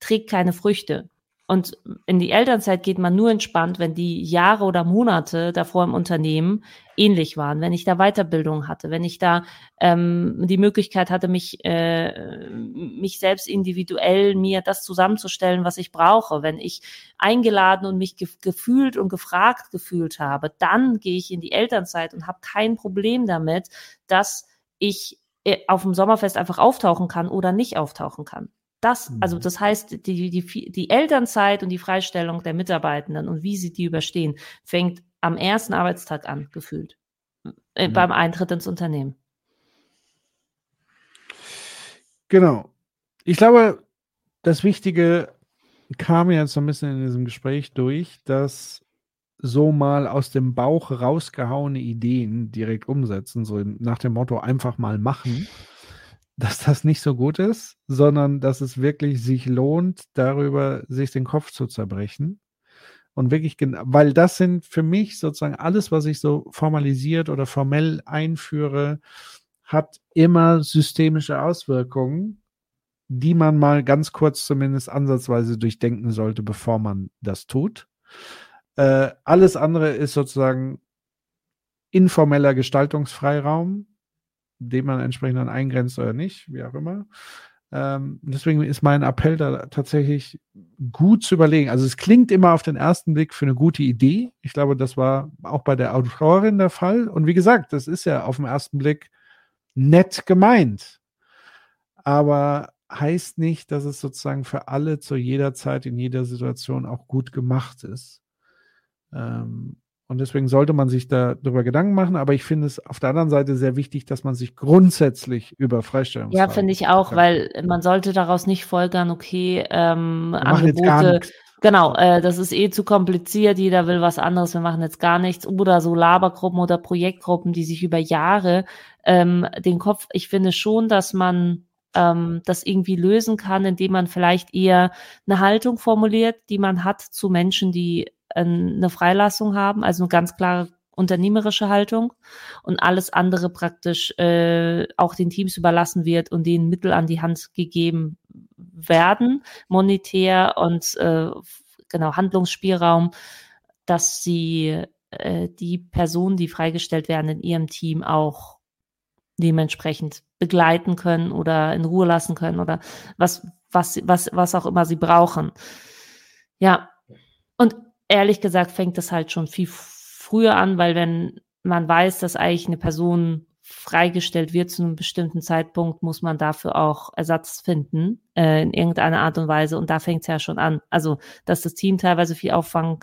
Speaker 1: trägt keine Früchte. Und in die Elternzeit geht man nur entspannt, wenn die Jahre oder Monate davor im Unternehmen ähnlich waren, wenn ich da Weiterbildung hatte, wenn ich da ähm, die Möglichkeit hatte, mich, äh, mich selbst individuell mir das zusammenzustellen, was ich brauche, wenn ich eingeladen und mich ge gefühlt und gefragt gefühlt habe, dann gehe ich in die Elternzeit und habe kein Problem damit, dass ich äh, auf dem Sommerfest einfach auftauchen kann oder nicht auftauchen kann. Das, also mhm. das heißt, die, die, die Elternzeit und die Freistellung der Mitarbeitenden und wie sie die überstehen, fängt am ersten Arbeitstag an, gefühlt. Äh, mhm. Beim Eintritt ins Unternehmen.
Speaker 2: Genau. Ich glaube, das Wichtige kam jetzt so ein bisschen in diesem Gespräch durch, dass so mal aus dem Bauch rausgehauene Ideen direkt umsetzen, so nach dem Motto einfach mal machen dass das nicht so gut ist, sondern dass es wirklich sich lohnt, darüber sich den Kopf zu zerbrechen. Und wirklich, weil das sind für mich sozusagen alles, was ich so formalisiert oder formell einführe, hat immer systemische Auswirkungen, die man mal ganz kurz zumindest ansatzweise durchdenken sollte, bevor man das tut. Äh, alles andere ist sozusagen informeller Gestaltungsfreiraum, den man entsprechend dann eingrenzt oder nicht, wie auch immer. Ähm, deswegen ist mein Appell da tatsächlich gut zu überlegen. Also es klingt immer auf den ersten Blick für eine gute Idee. Ich glaube, das war auch bei der Autorin der Fall. Und wie gesagt, das ist ja auf den ersten Blick nett gemeint. Aber heißt nicht, dass es sozusagen für alle zu jeder Zeit in jeder Situation auch gut gemacht ist. Ähm, und deswegen sollte man sich darüber Gedanken machen. Aber ich finde es auf der anderen Seite sehr wichtig, dass man sich grundsätzlich über Freistellung.
Speaker 1: Ja, finde ich auch, kann. weil man sollte daraus nicht folgern, okay, ähm, Angebote. Genau, äh, das ist eh zu kompliziert, jeder will was anderes, wir machen jetzt gar nichts. Oder so Labergruppen oder Projektgruppen, die sich über Jahre ähm, den Kopf, ich finde schon, dass man ähm, das irgendwie lösen kann, indem man vielleicht eher eine Haltung formuliert, die man hat zu Menschen, die eine Freilassung haben, also eine ganz klare unternehmerische Haltung und alles andere praktisch äh, auch den Teams überlassen wird und denen Mittel an die Hand gegeben werden, monetär und äh, genau Handlungsspielraum, dass sie äh, die Personen, die freigestellt werden in ihrem Team auch dementsprechend begleiten können oder in Ruhe lassen können oder was, was, was, was auch immer sie brauchen. Ja. Ehrlich gesagt fängt das halt schon viel früher an, weil wenn man weiß, dass eigentlich eine Person freigestellt wird zu einem bestimmten Zeitpunkt, muss man dafür auch Ersatz finden, äh, in irgendeiner Art und Weise. Und da fängt es ja schon an. Also, dass das Team teilweise viel auffangen,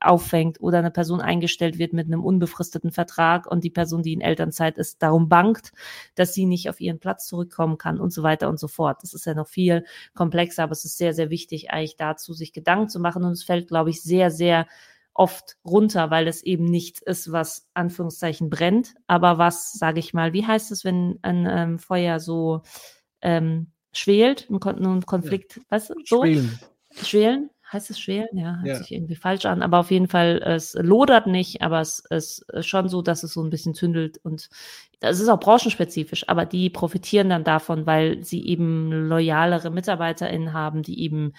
Speaker 1: auffängt oder eine Person eingestellt wird mit einem unbefristeten Vertrag und die Person, die in Elternzeit ist, darum bangt, dass sie nicht auf ihren Platz zurückkommen kann und so weiter und so fort. Das ist ja noch viel komplexer, aber es ist sehr, sehr wichtig, eigentlich dazu sich Gedanken zu machen. Und es fällt, glaube ich, sehr, sehr oft runter, weil es eben nichts ist, was Anführungszeichen brennt, aber was, sage ich mal, wie heißt es, wenn ein ähm, Feuer so ähm, schwelt, ein, Kon ein Konflikt, ja. weißt du, so? Schwelen. Schwelen? Heißt es schwelen? Ja, hört ja. sich irgendwie falsch an, aber auf jeden Fall, es lodert nicht, aber es ist schon so, dass es so ein bisschen zündelt und es ist auch branchenspezifisch, aber die profitieren dann davon, weil sie eben loyalere MitarbeiterInnen haben, die eben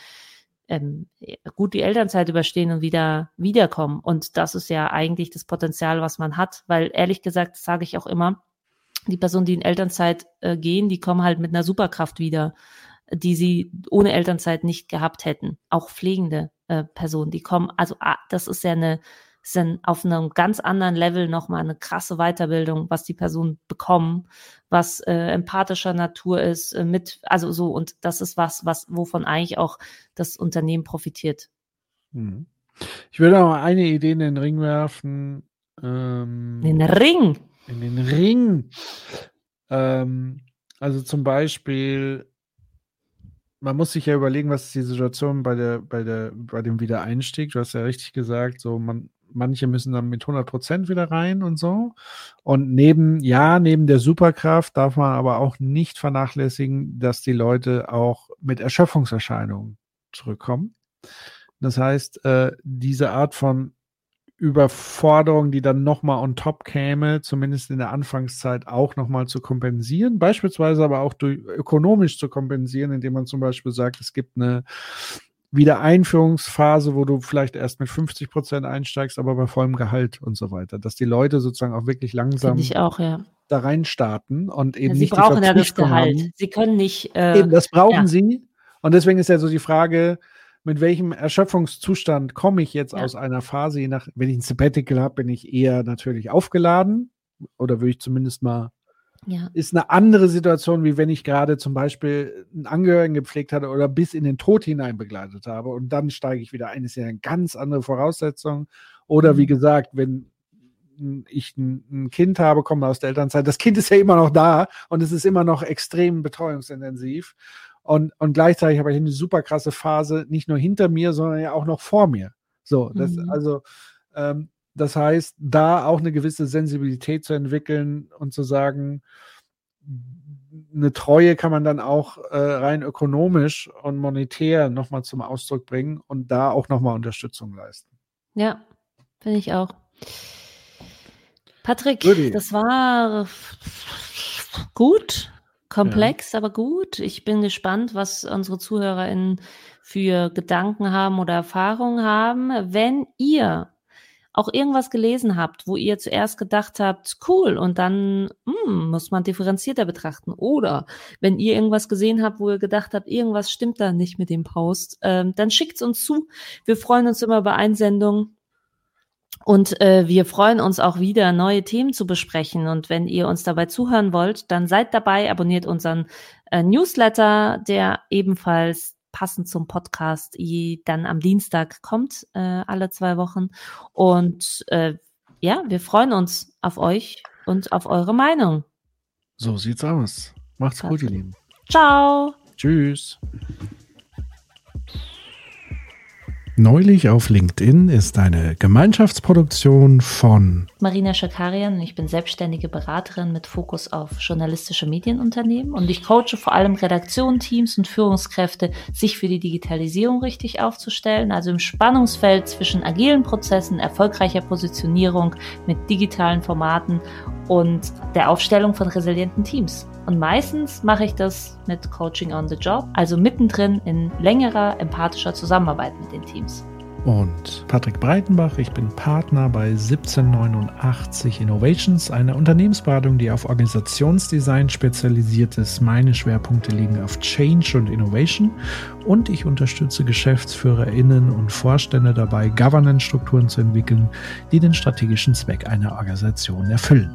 Speaker 1: ähm, gut die Elternzeit überstehen und wieder wiederkommen. Und das ist ja eigentlich das Potenzial, was man hat, weil ehrlich gesagt, sage ich auch immer, die Personen, die in Elternzeit äh, gehen, die kommen halt mit einer Superkraft wieder, die sie ohne Elternzeit nicht gehabt hätten. Auch pflegende äh, Personen, die kommen, also ah, das ist ja eine ist dann auf einem ganz anderen Level nochmal eine krasse Weiterbildung, was die Personen bekommen, was äh, empathischer Natur ist, äh, mit, also so, und das ist was, was, wovon eigentlich auch das Unternehmen profitiert.
Speaker 2: Mhm. Ich würde auch mal eine Idee in den Ring werfen. Ähm,
Speaker 1: in den Ring?
Speaker 2: In den Ring. Ähm, also zum Beispiel, man muss sich ja überlegen, was ist die Situation bei der, bei der, bei dem Wiedereinstieg. Du hast ja richtig gesagt, so man, manche müssen dann mit 100 Prozent wieder rein und so. Und neben, ja, neben der Superkraft darf man aber auch nicht vernachlässigen, dass die Leute auch mit Erschöpfungserscheinungen zurückkommen. Das heißt, äh, diese Art von Überforderung, die dann nochmal on top käme, zumindest in der Anfangszeit auch nochmal zu kompensieren, beispielsweise aber auch durch, ökonomisch zu kompensieren, indem man zum Beispiel sagt, es gibt eine Wiedereinführungsphase, wo du vielleicht erst mit 50 Prozent einsteigst, aber bei vollem Gehalt und so weiter. Dass die Leute sozusagen auch wirklich langsam
Speaker 1: auch, ja.
Speaker 2: da rein starten und eben
Speaker 1: ja, sie
Speaker 2: nicht
Speaker 1: brauchen ja das Gehalt. Haben. Sie können nicht.
Speaker 2: Äh, eben, das brauchen ja. sie. Und deswegen ist ja so die Frage, mit welchem Erschöpfungszustand komme ich jetzt aus einer Phase, je nach, wenn ich ein Sabbatical habe, bin ich eher natürlich aufgeladen oder würde ich zumindest mal ja. ist eine andere Situation, wie wenn ich gerade zum Beispiel einen Angehörigen gepflegt hatte oder bis in den Tod hinein begleitet habe und dann steige ich wieder ein. Das ist ja eine ganz andere Voraussetzung. Oder wie mhm. gesagt, wenn ich ein, ein Kind habe, komme aus der Elternzeit, das Kind ist ja immer noch da und es ist immer noch extrem betreuungsintensiv. Und, und gleichzeitig habe ich eine super krasse Phase, nicht nur hinter mir, sondern ja auch noch vor mir. So, das, mhm. also ähm, das heißt, da auch eine gewisse Sensibilität zu entwickeln und zu sagen, eine Treue kann man dann auch äh, rein ökonomisch und monetär nochmal zum Ausdruck bringen und da auch nochmal Unterstützung leisten.
Speaker 1: Ja, finde ich auch. Patrick, Rudi. das war gut, komplex, ja. aber gut. Ich bin gespannt, was unsere ZuhörerInnen für Gedanken haben oder Erfahrungen haben. Wenn ihr auch irgendwas gelesen habt, wo ihr zuerst gedacht habt, cool, und dann hm, muss man differenzierter betrachten. Oder wenn ihr irgendwas gesehen habt, wo ihr gedacht habt, irgendwas stimmt da nicht mit dem Post, ähm, dann schickt's uns zu. Wir freuen uns immer über Einsendungen. Und äh, wir freuen uns auch wieder, neue Themen zu besprechen. Und wenn ihr uns dabei zuhören wollt, dann seid dabei, abonniert unseren äh, Newsletter, der ebenfalls passend zum Podcast dann am Dienstag kommt, äh, alle zwei Wochen. Und äh, ja, wir freuen uns auf euch und auf eure Meinung.
Speaker 2: So sieht's aus. Macht's gut, ihr Lieben.
Speaker 1: Ciao.
Speaker 2: Tschüss. Neulich auf LinkedIn ist eine Gemeinschaftsproduktion von
Speaker 1: Marina Schakarian. Ich bin selbstständige Beraterin mit Fokus auf journalistische Medienunternehmen und ich coache vor allem Redaktionen, Teams und Führungskräfte, sich für die Digitalisierung richtig aufzustellen, also im Spannungsfeld zwischen agilen Prozessen, erfolgreicher Positionierung mit digitalen Formaten und der Aufstellung von resilienten Teams. Und meistens mache ich das mit Coaching on the Job, also mittendrin in längerer empathischer Zusammenarbeit mit den Teams.
Speaker 2: Und Patrick Breitenbach, ich bin Partner bei 1789 Innovations, einer Unternehmensberatung, die auf Organisationsdesign spezialisiert ist. Meine Schwerpunkte liegen auf Change und Innovation und ich unterstütze GeschäftsführerInnen und Vorstände dabei, Governance-Strukturen zu entwickeln, die den strategischen Zweck einer Organisation erfüllen.